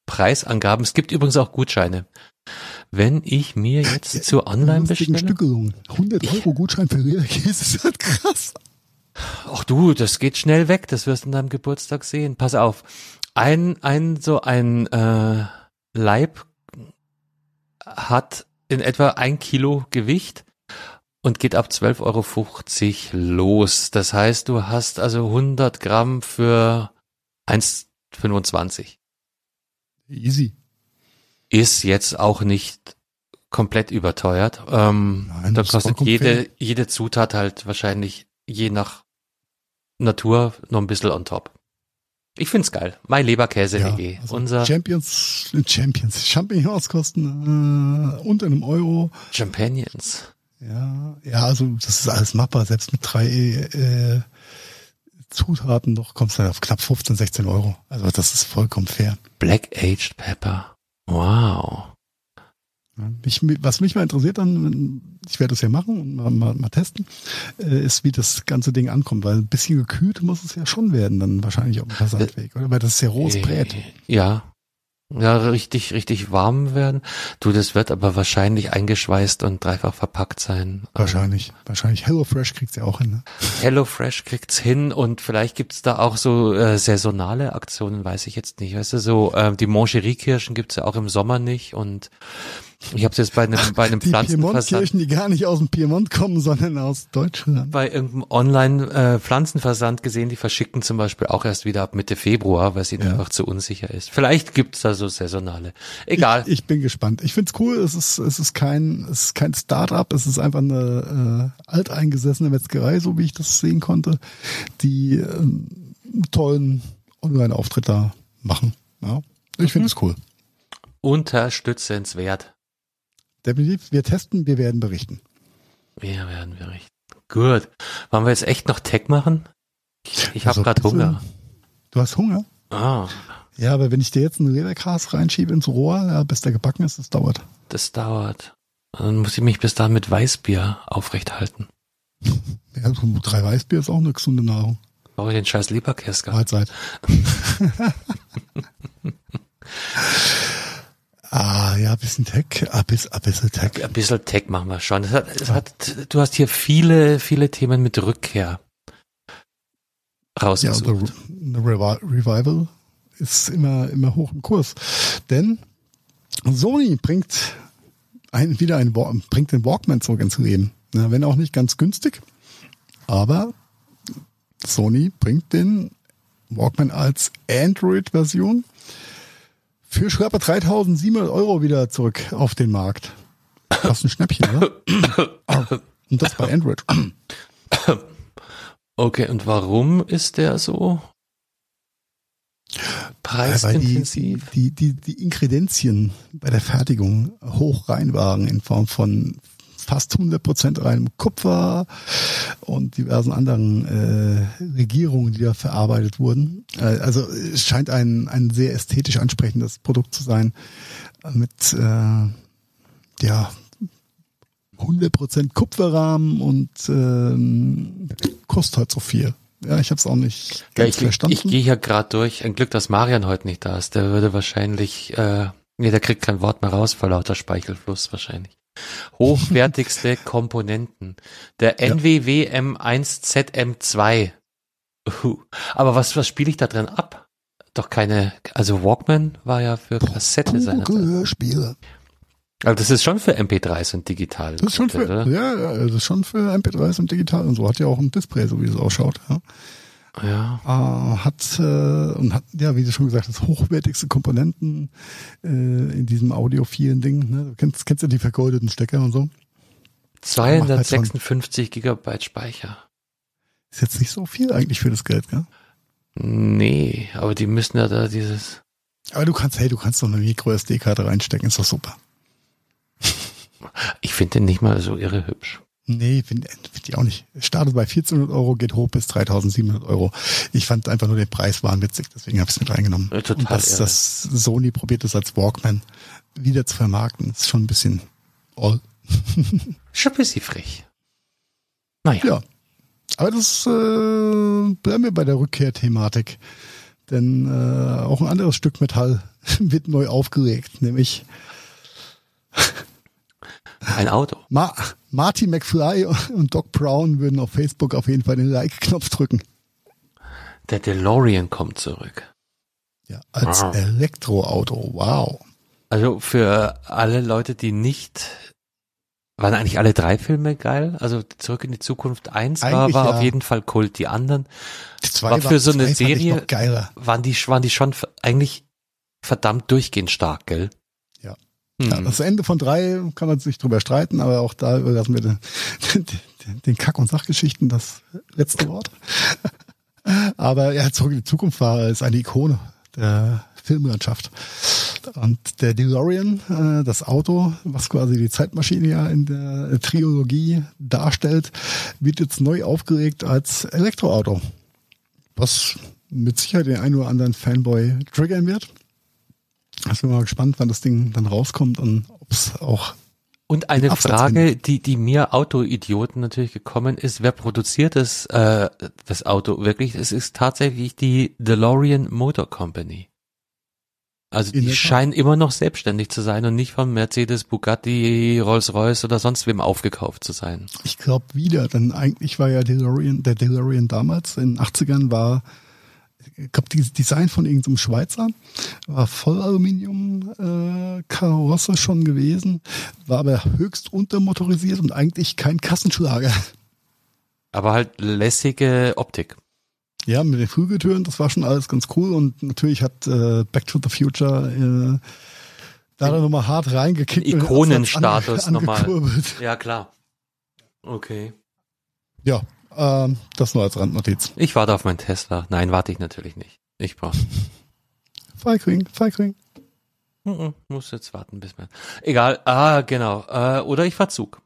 Preisangaben. Es gibt übrigens auch Gutscheine. Wenn ich mir jetzt zu online bestelle, Stückelung. 100 Euro Gutschein für Leberkäse ist halt krass. Ach du, das geht schnell weg, das wirst du an deinem Geburtstag sehen. Pass auf, ein, ein, so ein äh, Leib hat in etwa ein Kilo Gewicht und geht ab 12,50 Euro los. Das heißt, du hast also 100 Gramm für 1,25. Easy. Ist jetzt auch nicht komplett überteuert. Ähm, Nein, da kostet jede, fair. jede Zutat halt wahrscheinlich je nach Natur noch ein bisschen on top. Ich find's geil. Mein Leberkäse.de. also Unser Champions, Champions, Champignons kosten äh, unter einem Euro. Champagnes. Ja, ja, also das ist alles machbar. Selbst mit drei äh, Zutaten noch kommst du auf knapp 15, 16 Euro. Also das ist vollkommen fair. Black Aged Pepper. Wow. Mich, was mich mal interessiert dann, ich werde das ja machen und mal, mal, mal testen, äh, ist, wie das ganze Ding ankommt, weil ein bisschen gekühlt muss es ja schon werden, dann wahrscheinlich auf dem Versandweg, oder? Weil das ist ja rohes Brät. Äh, Ja. Ja, richtig, richtig warm werden. Du, das wird aber wahrscheinlich eingeschweißt und dreifach verpackt sein. Wahrscheinlich. Wahrscheinlich HelloFresh kriegt's ja auch hin. Ne? HelloFresh kriegt's hin und vielleicht gibt's da auch so äh, saisonale Aktionen, weiß ich jetzt nicht. Weißt du, so ähm, die Mangerie-Kirschen gibt's ja auch im Sommer nicht und ich habe jetzt bei einem bei einem Die Pflanzenversand die gar nicht aus dem Piemont kommen, sondern aus Deutschland. bei irgendeinem Online äh, gesehen, die verschicken zum Beispiel auch erst wieder ab Mitte Februar, weil es ihnen Ja. einfach zu unsicher ist. Vielleicht gibt's da so saisonale. Egal. Ich, ich bin gespannt. Ich find's cool. Es ist, es ist kein, es ist kein Start-up. Es ist einfach eine äh, alteingesessene Metzgerei, so wie ich das sehen konnte, die äh, einen tollen Online-Auftritt da machen. Ja. Ich finde es cool. Unterstützenswert. Definitiv. Wir testen, wir werden berichten. Wir werden berichten. Gut. Wollen wir jetzt echt noch Tech machen? Ich, ich habe Also, gerade. Hunger. Du hast Hunger? Ah, Ja, aber wenn ich dir jetzt einen Leberkas reinschiebe ins Rohr, ja, bis der gebacken ist, das dauert. das dauert. Dann muss ich mich bis dahin mit Weißbier aufrecht halten. [laughs] Ja, so drei Weißbier ist auch eine gesunde Nahrung. Brauche ich den scheiß Leberkäse gar Mahlzeit. [laughs] [laughs] ah, ja, bisschen Tech, ein bisschen, ein bisschen Tech. Ein bisschen Tech machen wir schon. Es hat, es hat, du hast hier viele, viele Themen mit Rückkehr Ja, rausgesucht. der Re- Revi- Revival ist immer, immer hoch im Kurs. Denn Sony bringt ein, wieder ein, bringt den Walkman zurück ins Leben. Ja, wenn auch nicht ganz günstig, aber Sony bringt den Walkman als Android-Version für schlappe 3700 Euro wieder zurück auf den Markt. Das ist ein Schnäppchen, oder? [coughs] Und das bei Android. [coughs] Okay, und warum ist der so Ja, weil die, preisintensiv? die, die, die Inkredenzien bei der Fertigung hoch rein waren in Form von fast 100% reinem Kupfer und diversen anderen äh, Regierungen, die da verarbeitet wurden. Äh, also es scheint ein, ein sehr ästhetisch ansprechendes Produkt zu sein mit äh, ja 100% Kupferrahmen und ähm, kostet halt so viel. Ja, ich habe es auch nicht Ja, ich, verstanden. ich gehe hier gerade durch. Ein Glück, dass Marian heute nicht da ist. Der würde wahrscheinlich, äh, nee, der kriegt kein Wort mehr raus vor lauter Speichelfluss wahrscheinlich. Hochwertigste [laughs] Komponenten. Der Ja. NWW M1ZM2. Uh, aber was, was spiele ich da drin ab? Doch keine, also Walkman war ja für Kassette sein. Hörspiele. Aber das ist schon für MP3s und digital. Das ist schon für, oder? ja, ja, das ist schon für MP3s und digital und so. Hat ja auch ein Display, so wie es ausschaut. Ja. Ja. Äh, hat äh, und hat, ja, wie du schon gesagt hast, hochwertigste Komponenten äh, in diesem audiophilen Ding. Ne? Du kennst, kennst ja die vergoldeten Stecker und so. 256 Gigabyte Speicher. Ist jetzt nicht so viel eigentlich für das Geld, gell? Nee, aber die müssen ja da dieses, Aber du kannst, hey, du kannst doch eine Micro-SD-Karte reinstecken, ist doch super. ich finde den nicht mal so irre hübsch. Nee, finde find ich auch nicht. Startet bei 1400 Euro, geht hoch bis 3700 Euro. Ich fand einfach nur den Preis wahnwitzig, deswegen habe ich es mit reingenommen. Ja, total Und dass, irre. dass Sony probiert es als Walkman wieder zu vermarkten, ist schon ein bisschen all. [laughs] Schon ein bisschen frech. Naja. Ja. Aber das äh, bleiben wir bei der Rückkehrthematik. Denn äh, auch ein anderes Stück Metall [laughs] wird neu aufgelegt, nämlich Ein Auto. Ma Marty McFly und Doc Brown würden auf Facebook auf jeden Fall den Like-Knopf drücken. Der DeLorean kommt zurück. Ja, als Ah. Elektroauto. Wow. Also für alle Leute, die nicht, waren eigentlich alle drei Filme geil? Also Zurück in die Zukunft 1 war, war ja. auf jeden Fall Kult. Die anderen Die zwei War für so eine Serie- waren die, waren die schon eigentlich verdammt durchgehend stark, gell? Hm. Ja, das Ende von drei kann man sich drüber streiten, aber auch da überlassen wir den, den, Kack- und Sachgeschichten das letzte Wort. Aber ja, zurück in die Zukunft war ist eine Ikone der Filmlandschaft. Und der DeLorean, äh, das Auto, was quasi die Zeitmaschine ja in der Trilogie darstellt, wird jetzt neu aufgelegt als Elektroauto. Was mit Sicherheit den einen oder anderen Fanboy triggern wird. Ich bin mal gespannt, wann das Ding dann rauskommt und ob es auch Und eine Frage, die, die mir Autoidioten natürlich gekommen ist, wer produziert das, äh, das Auto wirklich? Es ist tatsächlich die DeLorean Motor Company. Also die scheinen immer noch selbstständig zu sein und nicht von Mercedes, Bugatti, Rolls-Royce oder sonst wem aufgekauft zu sein. Ich glaube wieder, denn eigentlich war ja DeLorean, der DeLorean damals in den 80ern war, ich glaube, dieses Design von irgendeinem Schweizer war Vollaluminium äh, Karosse schon gewesen, war aber höchst untermotorisiert und eigentlich kein Kassenschlager. Aber halt lässige Optik. Ja, mit den Flügeltüren, das war schon alles ganz cool und natürlich hat äh, Back to the Future äh, da dann nochmal hart reingekickt. Ikonenstatus [laughs] nochmal. Ja, klar. Okay. Ja, ähm, das nur als Randnotiz. Ich warte auf meinen Tesla. Nein, warte ich natürlich nicht. Ich brauche [laughs] Feigring, Feigring. Mhm, muss jetzt warten, bis man. Egal, ah, genau. Äh, oder ich fahr Zug.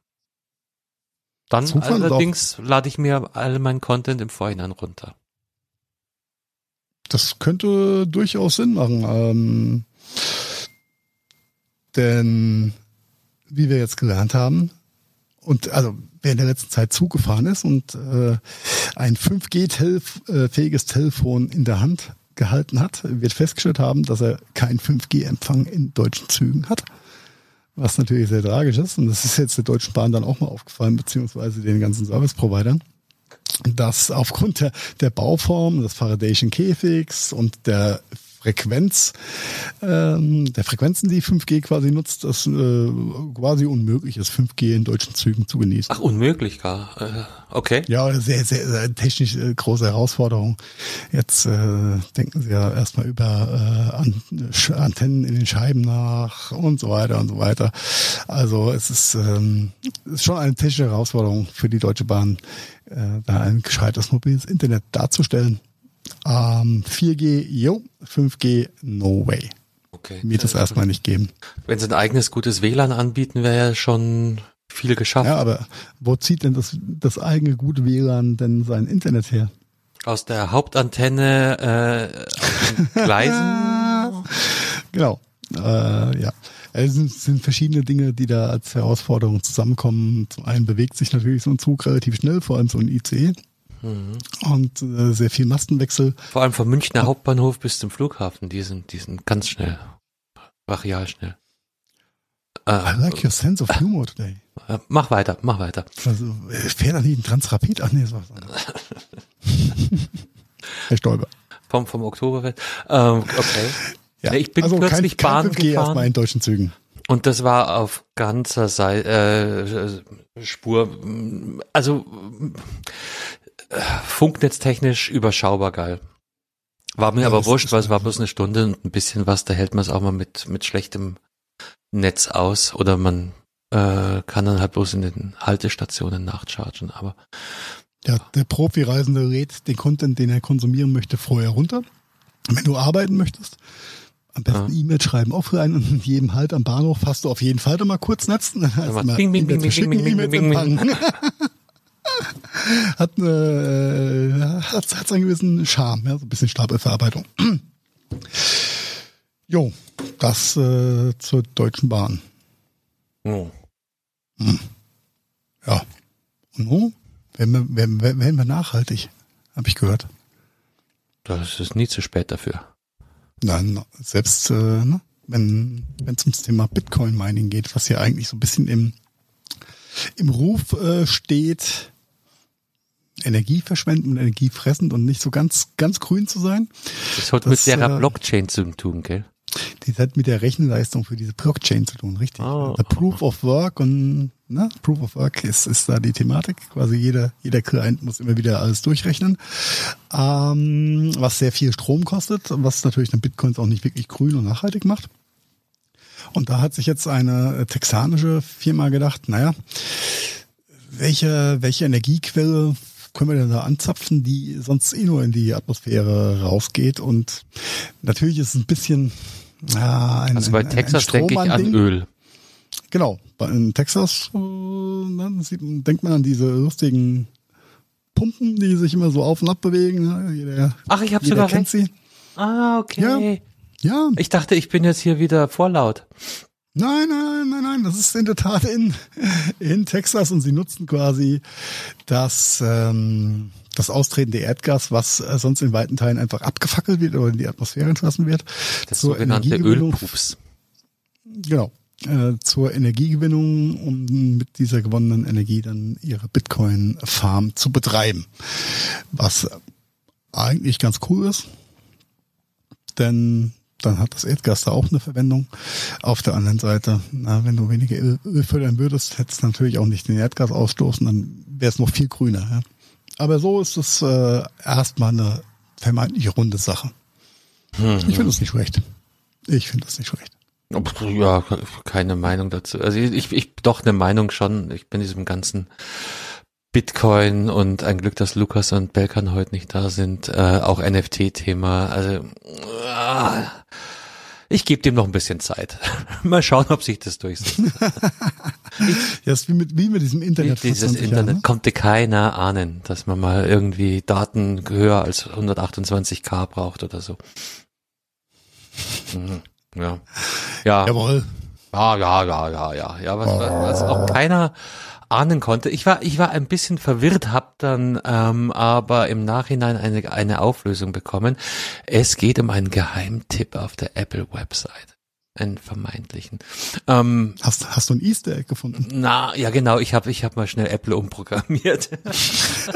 Dann Zug allerdings lade ich mir all mein Content im Vorhinein runter. Das könnte durchaus Sinn machen. Ähm, denn wie wir jetzt gelernt haben, und also wer in der letzten Zeit Zug gefahren ist und äh, ein 5G-fähiges Telefon in der Hand gehalten hat, wird festgestellt haben, dass er keinen 5G-Empfang in deutschen Zügen hat. Was natürlich sehr tragisch ist. Und das ist jetzt der Deutschen Bahn dann auch mal aufgefallen, beziehungsweise den ganzen Service-Providern dass aufgrund der, der Bauform, des Faradayschen Käfigs und der Frequenz, ähm, der Frequenzen, die 5G quasi nutzt, das äh, quasi unmöglich ist, 5G in deutschen Zügen zu genießen. Ach, unmöglich gar. Äh, okay. Ja, sehr, sehr, sehr technisch äh, große Herausforderung. Jetzt äh, denken Sie ja erstmal über äh, Antennen in den Scheiben nach und so weiter und so weiter. Also es ist, ähm, ist schon eine technische Herausforderung für die Deutsche Bahn, äh, da ein gescheites mobiles Internet darzustellen. Ähm, 4G, jo, 5G, no way. okay. Wird es erstmal nicht geben. Wenn sie ein eigenes gutes WLAN anbieten, wäre ja schon viel geschafft. Ja, aber wo zieht denn das, das eigene gute WLAN denn sein Internet her? Aus der Hauptantenne äh, auf den Gleisen. [laughs] Genau. Äh, ja. Es sind, sind verschiedene Dinge, die da als Herausforderung zusammenkommen. Zum einen bewegt sich natürlich so ein Zug relativ schnell, vor allem so ein ICE. Und äh, sehr viel Mastenwechsel. Vor allem vom Münchner Hauptbahnhof bis zum Flughafen, die sind, die sind ganz schnell. Brachial schnell. I Äh, like your sense of humor today. äh, mach weiter, mach weiter. Also, äh, fährt da nicht ein Transrapid? Ach nee, war was anderes. [laughs] Herr Stolber. Vom, vom Oktoberfest. Ähm, okay. Ja. Ich bin also plötzlich kein, Bahn kein 5G erstmal gefahren in deutschen Zügen. und das war auf ganzer Seite, äh, Spur, also funknetztechnisch überschaubar geil. War mir Ja, aber wurscht, weil es war bloß eine Stunde und ein bisschen was, da hält man es auch mal mit, mit schlechtem Netz aus oder man äh, kann dann halt bloß in den Haltestationen nachchargen, aber Ja, der Profi-Reisende lädt den Content, den er konsumieren möchte, vorher runter. Wenn du arbeiten möchtest, am besten E-Mail schreiben offline und in jedem Halt am Bahnhof hast du auf jeden Fall da mal kurz Netz. [laughs] Heißt mal immer, bing, bing, E-Mails bing, verschicken, bing, bing, E-Mails bing, bing, empfangen. [laughs] [laughs] hat, eine, äh, hat, hat seinen gewissen Charme, ja, so ein bisschen Stapelverarbeitung. [clears throat] jo, das äh, zur Deutschen Bahn. Oh. Hm. Ja. Und nun werden wir, werden, werden wir nachhaltig, habe ich gehört. Das ist nie zu spät dafür. Nein, selbst äh, ne, wenn wenn es ums Thema Bitcoin Mining geht, was ja eigentlich so ein bisschen im im Ruf äh, steht, energieverschwendend und energiefressend und nicht so ganz ganz grün zu sein. Das hat mit der äh, Blockchain zu tun, gell? Die hat mit der Rechenleistung für diese Blockchain zu tun, richtig. Oh. Proof of Work und ne, Proof of Work ist, ist da die Thematik. Quasi jeder, jeder Client muss immer wieder alles durchrechnen. Ähm, was sehr viel Strom kostet, was natürlich dann Bitcoins auch nicht wirklich grün und nachhaltig macht. Und da hat sich jetzt eine texanische Firma gedacht, naja, welche, welche Energiequelle können wir denn da anzapfen, die sonst eh nur in die Atmosphäre rausgeht? Und natürlich ist es ein bisschen ja, ein, also bei ein, Texas denke ich an Öl. Genau, in Texas äh, denkt man an diese lustigen Pumpen, die sich immer so auf und ab bewegen. Ne? Jeder, Ach, ich habe sogar kennt recht. sie. Ah, okay. Ja, ja. Ich dachte, ich bin jetzt hier wieder vorlaut. Nein, nein, nein, nein, das ist in der Tat in, in Texas und sie nutzen quasi das, ähm, das austretende Erdgas, was äh, sonst in weiten Teilen einfach abgefackelt wird oder in die Atmosphäre entlassen wird. Das sogenannte Ölpups. Genau. Äh, zur Energiegewinnung, um mit dieser gewonnenen Energie dann ihre Bitcoin-Farm zu betreiben. Was eigentlich ganz cool ist, denn dann hat das Erdgas da auch eine Verwendung. Auf der anderen Seite, na, wenn du weniger Öl fördern würdest, hättest du natürlich auch nicht den Erdgas ausstoßen, dann wäre es noch viel grüner. Ja? Aber so ist es äh, erstmal eine vermeintlich runde Sache. Hm, ich finde es nicht schlecht. Ich finde es nicht schlecht. Ja, keine Meinung dazu. Also ich, ich doch eine Meinung schon. Ich bin diesem ganzen Bitcoin und ein Glück, dass Lukas und Belkan heute nicht da sind, äh, auch NFT-Thema. Also äh, ich gebe dem noch ein bisschen Zeit. [laughs] Mal schauen, ob sich das durchsetzt. [laughs] ja, ist wie mit, wie mit diesem Internet. Dieses Internet Jahren, ne? konnte keiner ahnen, dass man mal irgendwie Daten höher als 128k braucht oder so. Mhm. Ja. Ja. Jawohl. Ja, ja, ja, ja, ja. Ja, was, was auch keiner ahnen konnte. Ich war, ich war ein bisschen verwirrt, hab dann ähm, aber im Nachhinein eine, eine Auflösung bekommen. Es geht um einen Geheimtipp auf der Apple-Website einen vermeintlichen. Ähm, hast, hast du ein Easter Egg gefunden? Na, ja genau, ich habe ich hab mal schnell Apple umprogrammiert. [laughs]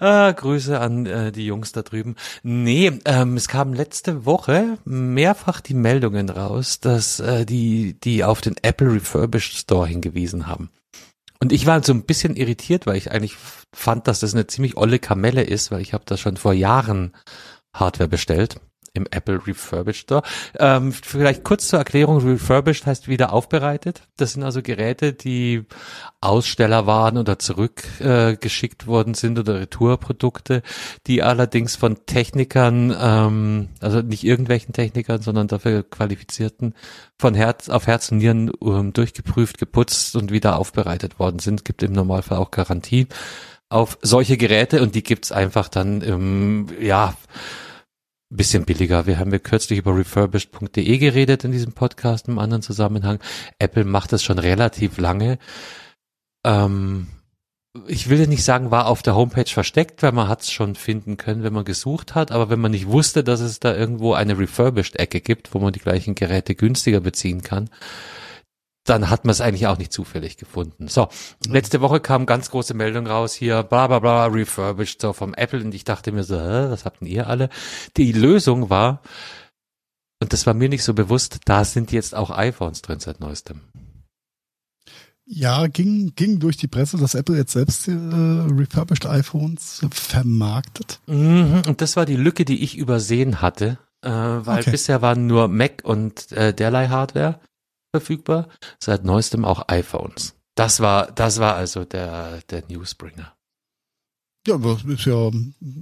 ah, Grüße an äh, die Jungs da drüben. Nee, ähm, es kam letzte Woche mehrfach die Meldungen raus, dass äh, die, die auf den Apple Refurbished Store hingewiesen haben. Und ich war so ein bisschen irritiert, weil ich eigentlich fand, dass das eine ziemlich olle Kamelle ist, weil ich habe da schon vor Jahren Hardware bestellt im Apple Refurbished Store. Ähm, vielleicht kurz zur Erklärung, Refurbished heißt wieder aufbereitet. Das sind also Geräte, die Aussteller waren oder zurückgeschickt äh, worden sind oder Retourprodukte, die allerdings von Technikern, ähm, also nicht irgendwelchen Technikern, sondern dafür qualifizierten, von Herz auf Herz und Nieren ähm, durchgeprüft, geputzt und wieder aufbereitet worden sind. Gibt im Normalfall auch Garantie auf solche Geräte und die gibt's einfach dann, ähm, ja, bisschen billiger. Wir haben ja kürzlich über refurbished.de geredet in diesem Podcast im anderen Zusammenhang. Apple macht das schon relativ lange. Ähm, ich will nicht sagen, war auf der Homepage versteckt, weil man hat es schon finden können, wenn man gesucht hat, aber wenn man nicht wusste, dass es da irgendwo eine Refurbished-Ecke gibt, wo man die gleichen Geräte günstiger beziehen kann, dann hat man es eigentlich auch nicht zufällig gefunden. So, letzte Woche kam ganz große Meldung raus hier, bla bla bla, refurbished, so vom Apple und ich dachte mir so, hä, was habt denn ihr alle? Die Lösung war, und das war mir nicht so bewusst, da sind jetzt auch iPhones drin seit neuestem. Ja, ging, ging durch die Presse, dass Apple jetzt selbst äh, refurbished iPhones vermarktet. Mhm, und das war die Lücke, die ich übersehen hatte, äh, weil okay. bisher waren nur Mac und äh, derlei Hardware verfügbar, seit neuestem auch iPhones. Das war, das war also der, der Newsbringer. Ja, das ist ja,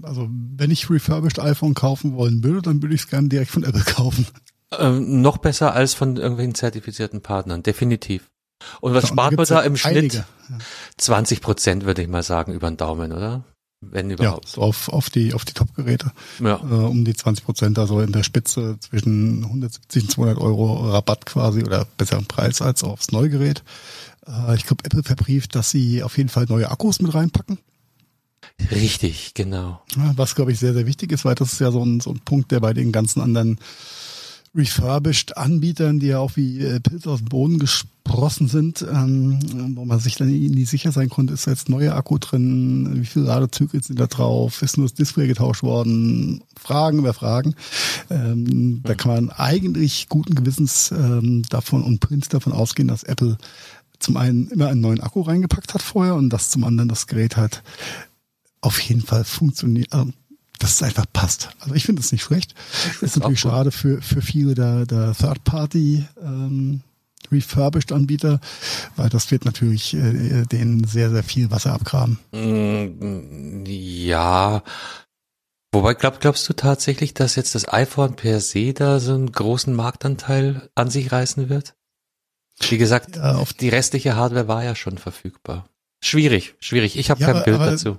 also wenn ich refurbished iPhone kaufen wollen würde, dann würde ich es gerne direkt von Apple kaufen. Ähm, noch besser als von irgendwelchen zertifizierten Partnern, definitiv. Und was Ja, spart man da im Schnitt? einige, ja. 20 Prozent würde ich mal sagen über den Daumen, oder? Wenn Ja, überhaupt. so auf, auf die, auf die Top-Geräte. Ja. Äh, um die 20 Prozent, also in der Spitze zwischen 170 und 200 Euro Rabatt quasi oder besseren Preis als aufs Neugerät. Äh, ich glaube, Apple verbrieft, dass sie auf jeden Fall neue Akkus mit reinpacken. Richtig, genau. Ja, Was, glaube ich, sehr, sehr wichtig ist, weil das ist ja so ein, so ein Punkt, der bei den ganzen anderen refurbished Anbietern, die ja auch wie äh, Pilze aus dem Boden gesprossen sind, ähm, wo man sich dann nie sicher sein konnte, ist da jetzt neuer Akku drin, wie viele Ladezyklen sind da drauf, ist nur das Display getauscht worden, Fragen über Fragen. Ähm, Da kann man eigentlich guten Gewissens ähm, davon und Prinz davon ausgehen, dass Apple zum einen immer einen neuen Akku reingepackt hat vorher und dass zum anderen das Gerät halt auf jeden Fall funktioniert, also, dass es einfach passt. Also ich finde es nicht schlecht. ist natürlich gut. schade für, für viele der, der Third-Party ähm, refurbished Anbieter, weil das wird natürlich äh, denen sehr, sehr viel Wasser abgraben. Mm, Ja. Wobei glaub, glaubst du tatsächlich, dass jetzt das iPhone per se da so einen großen Marktanteil an sich reißen wird? Wie gesagt, Ja, auf die restliche Hardware war ja schon verfügbar. Schwierig, schwierig. Ich habe Ja, kein aber- Bild aber- dazu.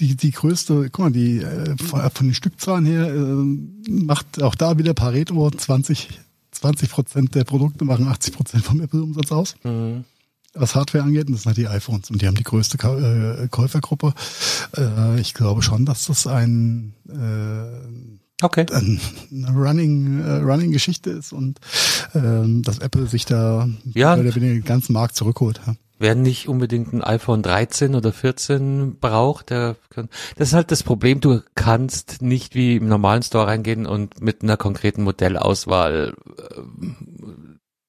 Die, die größte, guck mal, die äh, von, von den Stückzahlen her äh, macht auch da wieder Pareto 20, 20 Prozent der Produkte machen 80 Prozent vom Apple-Umsatz aus. Mhm. was Hardware angeht, und das sind halt die iPhones und die haben die größte Ka äh, Käufergruppe. Äh, ich glaube schon, dass das ein, äh, Okay. ein eine Running, äh, Running Geschichte ist und ähm, dass Apple sich da Ja. mehr oder weniger den ganzen Markt zurückholt. Ja. Wer nicht unbedingt ein iPhone 13 oder 14 braucht, der kann, das ist halt das Problem, du kannst nicht wie im normalen Store reingehen und mit einer konkreten Modellauswahl äh,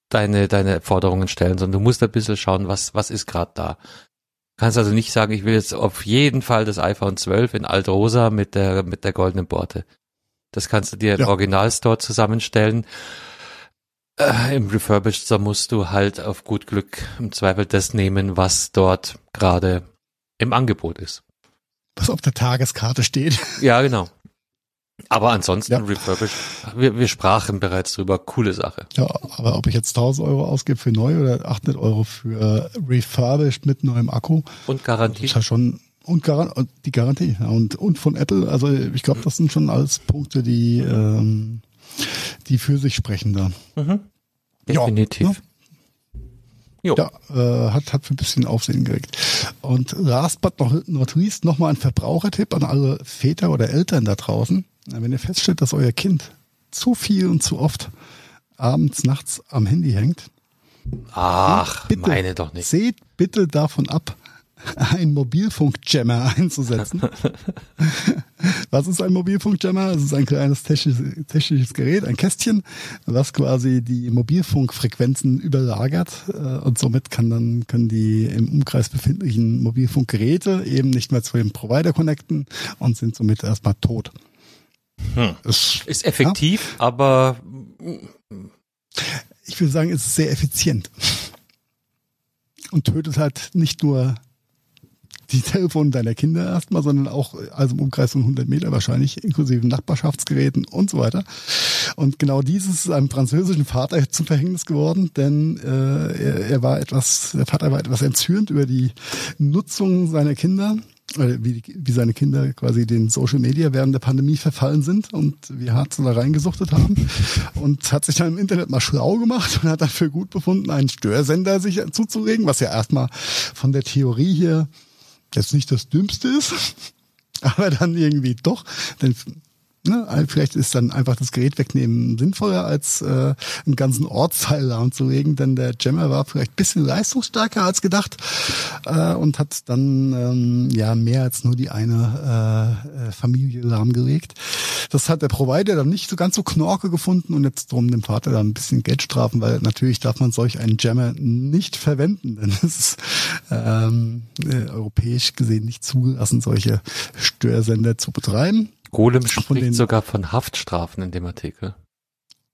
deine, deine Forderungen stellen, sondern du musst ein bisschen schauen, was, was ist gerade da. Du kannst also nicht sagen, ich will jetzt auf jeden Fall das iPhone 12 in Altrosa mit der, mit der goldenen Borte. Das kannst du dir im Ja. Originalstore zusammenstellen. Äh, Im Refurbished Store musst du halt auf gut Glück im Zweifel das nehmen, was dort gerade im Angebot ist. Was auf der Tageskarte steht. [laughs] Ja, genau. Aber ansonsten Ja. Refurbished, wir, wir sprachen bereits drüber, coole Sache. Ja, aber ob ich jetzt 1000 Euro ausgebe für neu oder 800 Euro für refurbished mit neuem Akku, Und Garantie. ist ja schon und, Garan und die Garantie ja, und und von Apple. Also ich glaube, das sind schon alles Punkte, die ähm, die für sich sprechen da. Mhm. Ja, Definitiv. ne? Jo. Ja, äh, hat hat für ein bisschen Aufsehen geregt. Und last but not, not least nochmal ein Verbrauchertipp an alle Väter oder Eltern da draußen. Wenn ihr feststellt, dass euer Kind zu viel und zu oft abends, nachts am Handy hängt, Ach, bitte, meine doch nicht. Seht bitte davon ab, einen Mobilfunkjammer [laughs] einzusetzen. [laughs] Was ist ein Mobilfunkjammer? Es ist ein kleines technisches, technisches Gerät, ein Kästchen, was quasi die Mobilfunkfrequenzen überlagert äh, und somit kann dann können die im Umkreis befindlichen Mobilfunkgeräte eben nicht mehr zu dem Provider connecten und sind somit erstmal tot. Hm. Es- Ist effektiv, aber ich würde sagen, es ist sehr effizient. Und tötet halt nicht nur die Telefone deiner Kinder erstmal, sondern auch also im Umkreis von 100 Meter wahrscheinlich, inklusive Nachbarschaftsgeräten und so weiter. Und genau dieses ist einem französischen Vater zum Verhängnis geworden, denn äh, er, er war etwas, der Vater war etwas entzürnt über die Nutzung seiner Kinder, oder wie, wie seine Kinder quasi den Social Media während der Pandemie verfallen sind und wie hart sie da reingesuchtet haben und hat sich dann im Internet mal schlau gemacht und hat dann für gut befunden, einen Störsender sich zuzulegen, was ja erstmal von der Theorie hier jetzt nicht das Dümmste ist, [laughs] aber dann irgendwie doch, denn ne, vielleicht ist dann einfach das Gerät wegnehmen sinnvoller, als äh, einen ganzen Ortsteil lahmzulegen, denn der Jammer war vielleicht bisschen leistungsstärker als gedacht äh, und hat dann ähm, ja mehr als nur die eine äh, äh, Familie lahmgelegt. Das hat der Provider dann nicht so ganz so knorke gefunden und jetzt drum dem Vater dann ein bisschen Geld strafen, weil natürlich darf man solch einen Jammer nicht verwenden, denn es ist ähm, äh, europäisch gesehen nicht zugelassen, solche Störsender zu betreiben. Golem den- spricht sogar von Haftstrafen in dem Artikel.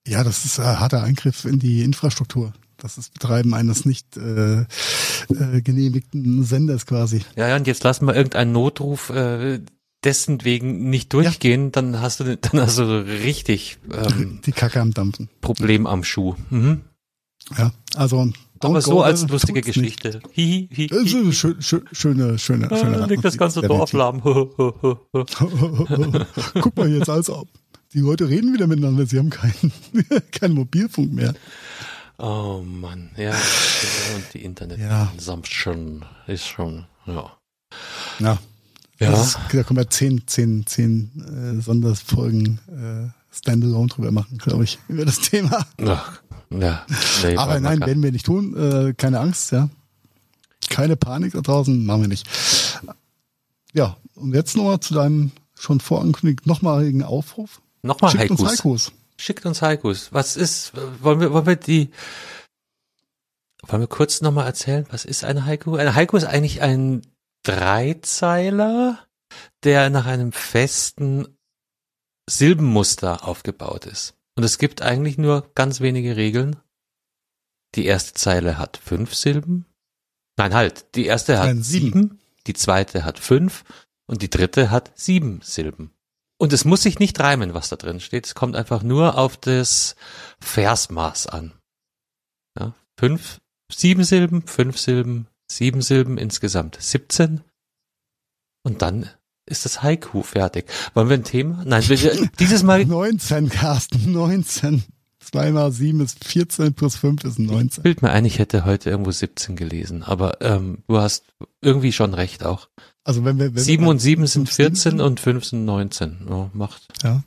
Ja, das ist ein harter Eingriff in die Infrastruktur. Das ist Betreiben eines nicht äh, äh, genehmigten Senders quasi. Ja, ja, und jetzt lassen wir irgendeinen Notruf äh, dessen wegen nicht durchgehen, dann hast du dann hast du richtig ähm, Die Kacke am Dampfen. Problem am Schuh. Mhm. Ja, also Don't Aber so als lustige. Geschichte. Hi, hi, Das ist hi. eine schö schö schöne, schöne, schöne Ah, liegt das ganze Dorf lahm. [laughs] Guck mal jetzt, als ob. Die Leute reden wieder miteinander, sie haben keinen [laughs] keinen Mobilfunk mehr. oh Mann, ja. Und die Internet Ja. Ist schon, ja. Ja. Ja. Ist, da können wir zehn, zehn, zehn äh, Sonderfolgen äh, Standalone drüber machen, glaube ich, über das Thema. Ach, ja. Aber nein, werden wir nicht tun. Äh, keine Angst, ja. Keine Panik da draußen, machen wir nicht. Ja, und jetzt nochmal zu deinem schon vorangekündigten nochmaligen Aufruf. Nochmal Schickt uns Haikus. Haikus. Schickt uns Haikus. Was ist, wollen wir, wollen wir die, wollen wir kurz nochmal erzählen, was ist eine Haiku? Eine Haiku ist eigentlich ein Dreizeiler, der nach einem festen Silbenmuster aufgebaut ist. Und es gibt eigentlich nur ganz wenige Regeln. Die erste Zeile hat fünf Silben. Nein, halt. Die erste hat Nein, sieben. sieben, die zweite hat fünf und die dritte hat sieben Silben. Und es muss sich nicht reimen, was da drin steht. Es kommt einfach nur auf das Versmaß an. Ja, fünf, sieben Silben, fünf Silben, sieben Silben, insgesamt 17. Und dann ist das Haiku fertig. Wollen wir ein Thema? Nein, wir, dieses Mal [laughs] 19, Carsten, 19. 2 mal 7 ist 14 plus 5 ist 19. bild mir ein, ich hätte heute irgendwo 17 gelesen, aber ähm, du hast irgendwie schon recht auch. Also wenn wir, wenn Sieben wir und sieben sind 15 14 und fünf sind 19. Ja, macht. Ja.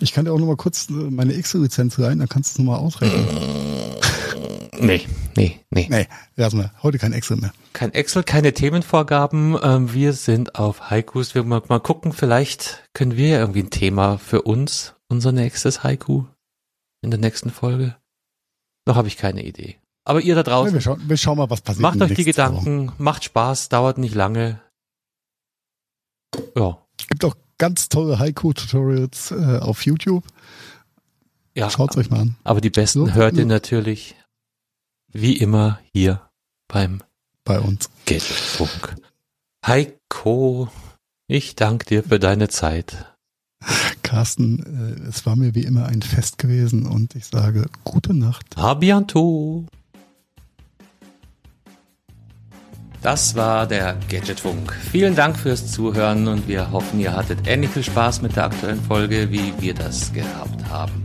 Ich kann dir auch noch mal kurz äh, meine Excel-Lizenz rein, dann kannst du es noch mal ausrechnen. Nee, nee, nee. Nee, lassen wir. Heute kein Excel mehr. Kein Excel, keine Themenvorgaben. Ähm, wir sind auf Haikus. Wir mal, mal gucken, vielleicht können wir ja irgendwie ein Thema für uns, unser nächstes Haiku in der nächsten Folge. Noch habe ich keine Idee. Aber ihr da Ja, draußen, wir, schauen, wir schauen mal, was passiert. macht euch die. Gedanken, macht Spaß, dauert nicht lange. Ja, Gibt auch ganz tolle Haiku-Tutorials äh, auf YouTube. ja. Schaut's euch mal an. Aber die besten So, hört ihr natürlich wie immer hier beim Bei uns. Gadgetfunk. Heiko, ich danke dir für deine Zeit. Carsten, äh, es war mir wie immer ein Fest gewesen und ich sage gute Nacht. A bientôt. Das war der Gadgetfunk. Vielen Dank fürs Zuhören und wir hoffen, ihr hattet ähnlich viel Spaß mit der aktuellen Folge, wie wir das gehabt haben.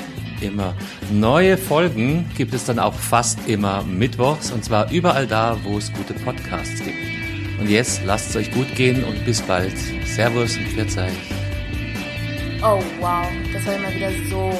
immer. Neue Folgen gibt es dann auch fast immer mittwochs und zwar überall da, wo es gute Podcasts gibt. Und jetzt lasst es euch gut gehen und bis bald. Servus und Pfiat euch. Oh wow, das war immer wieder so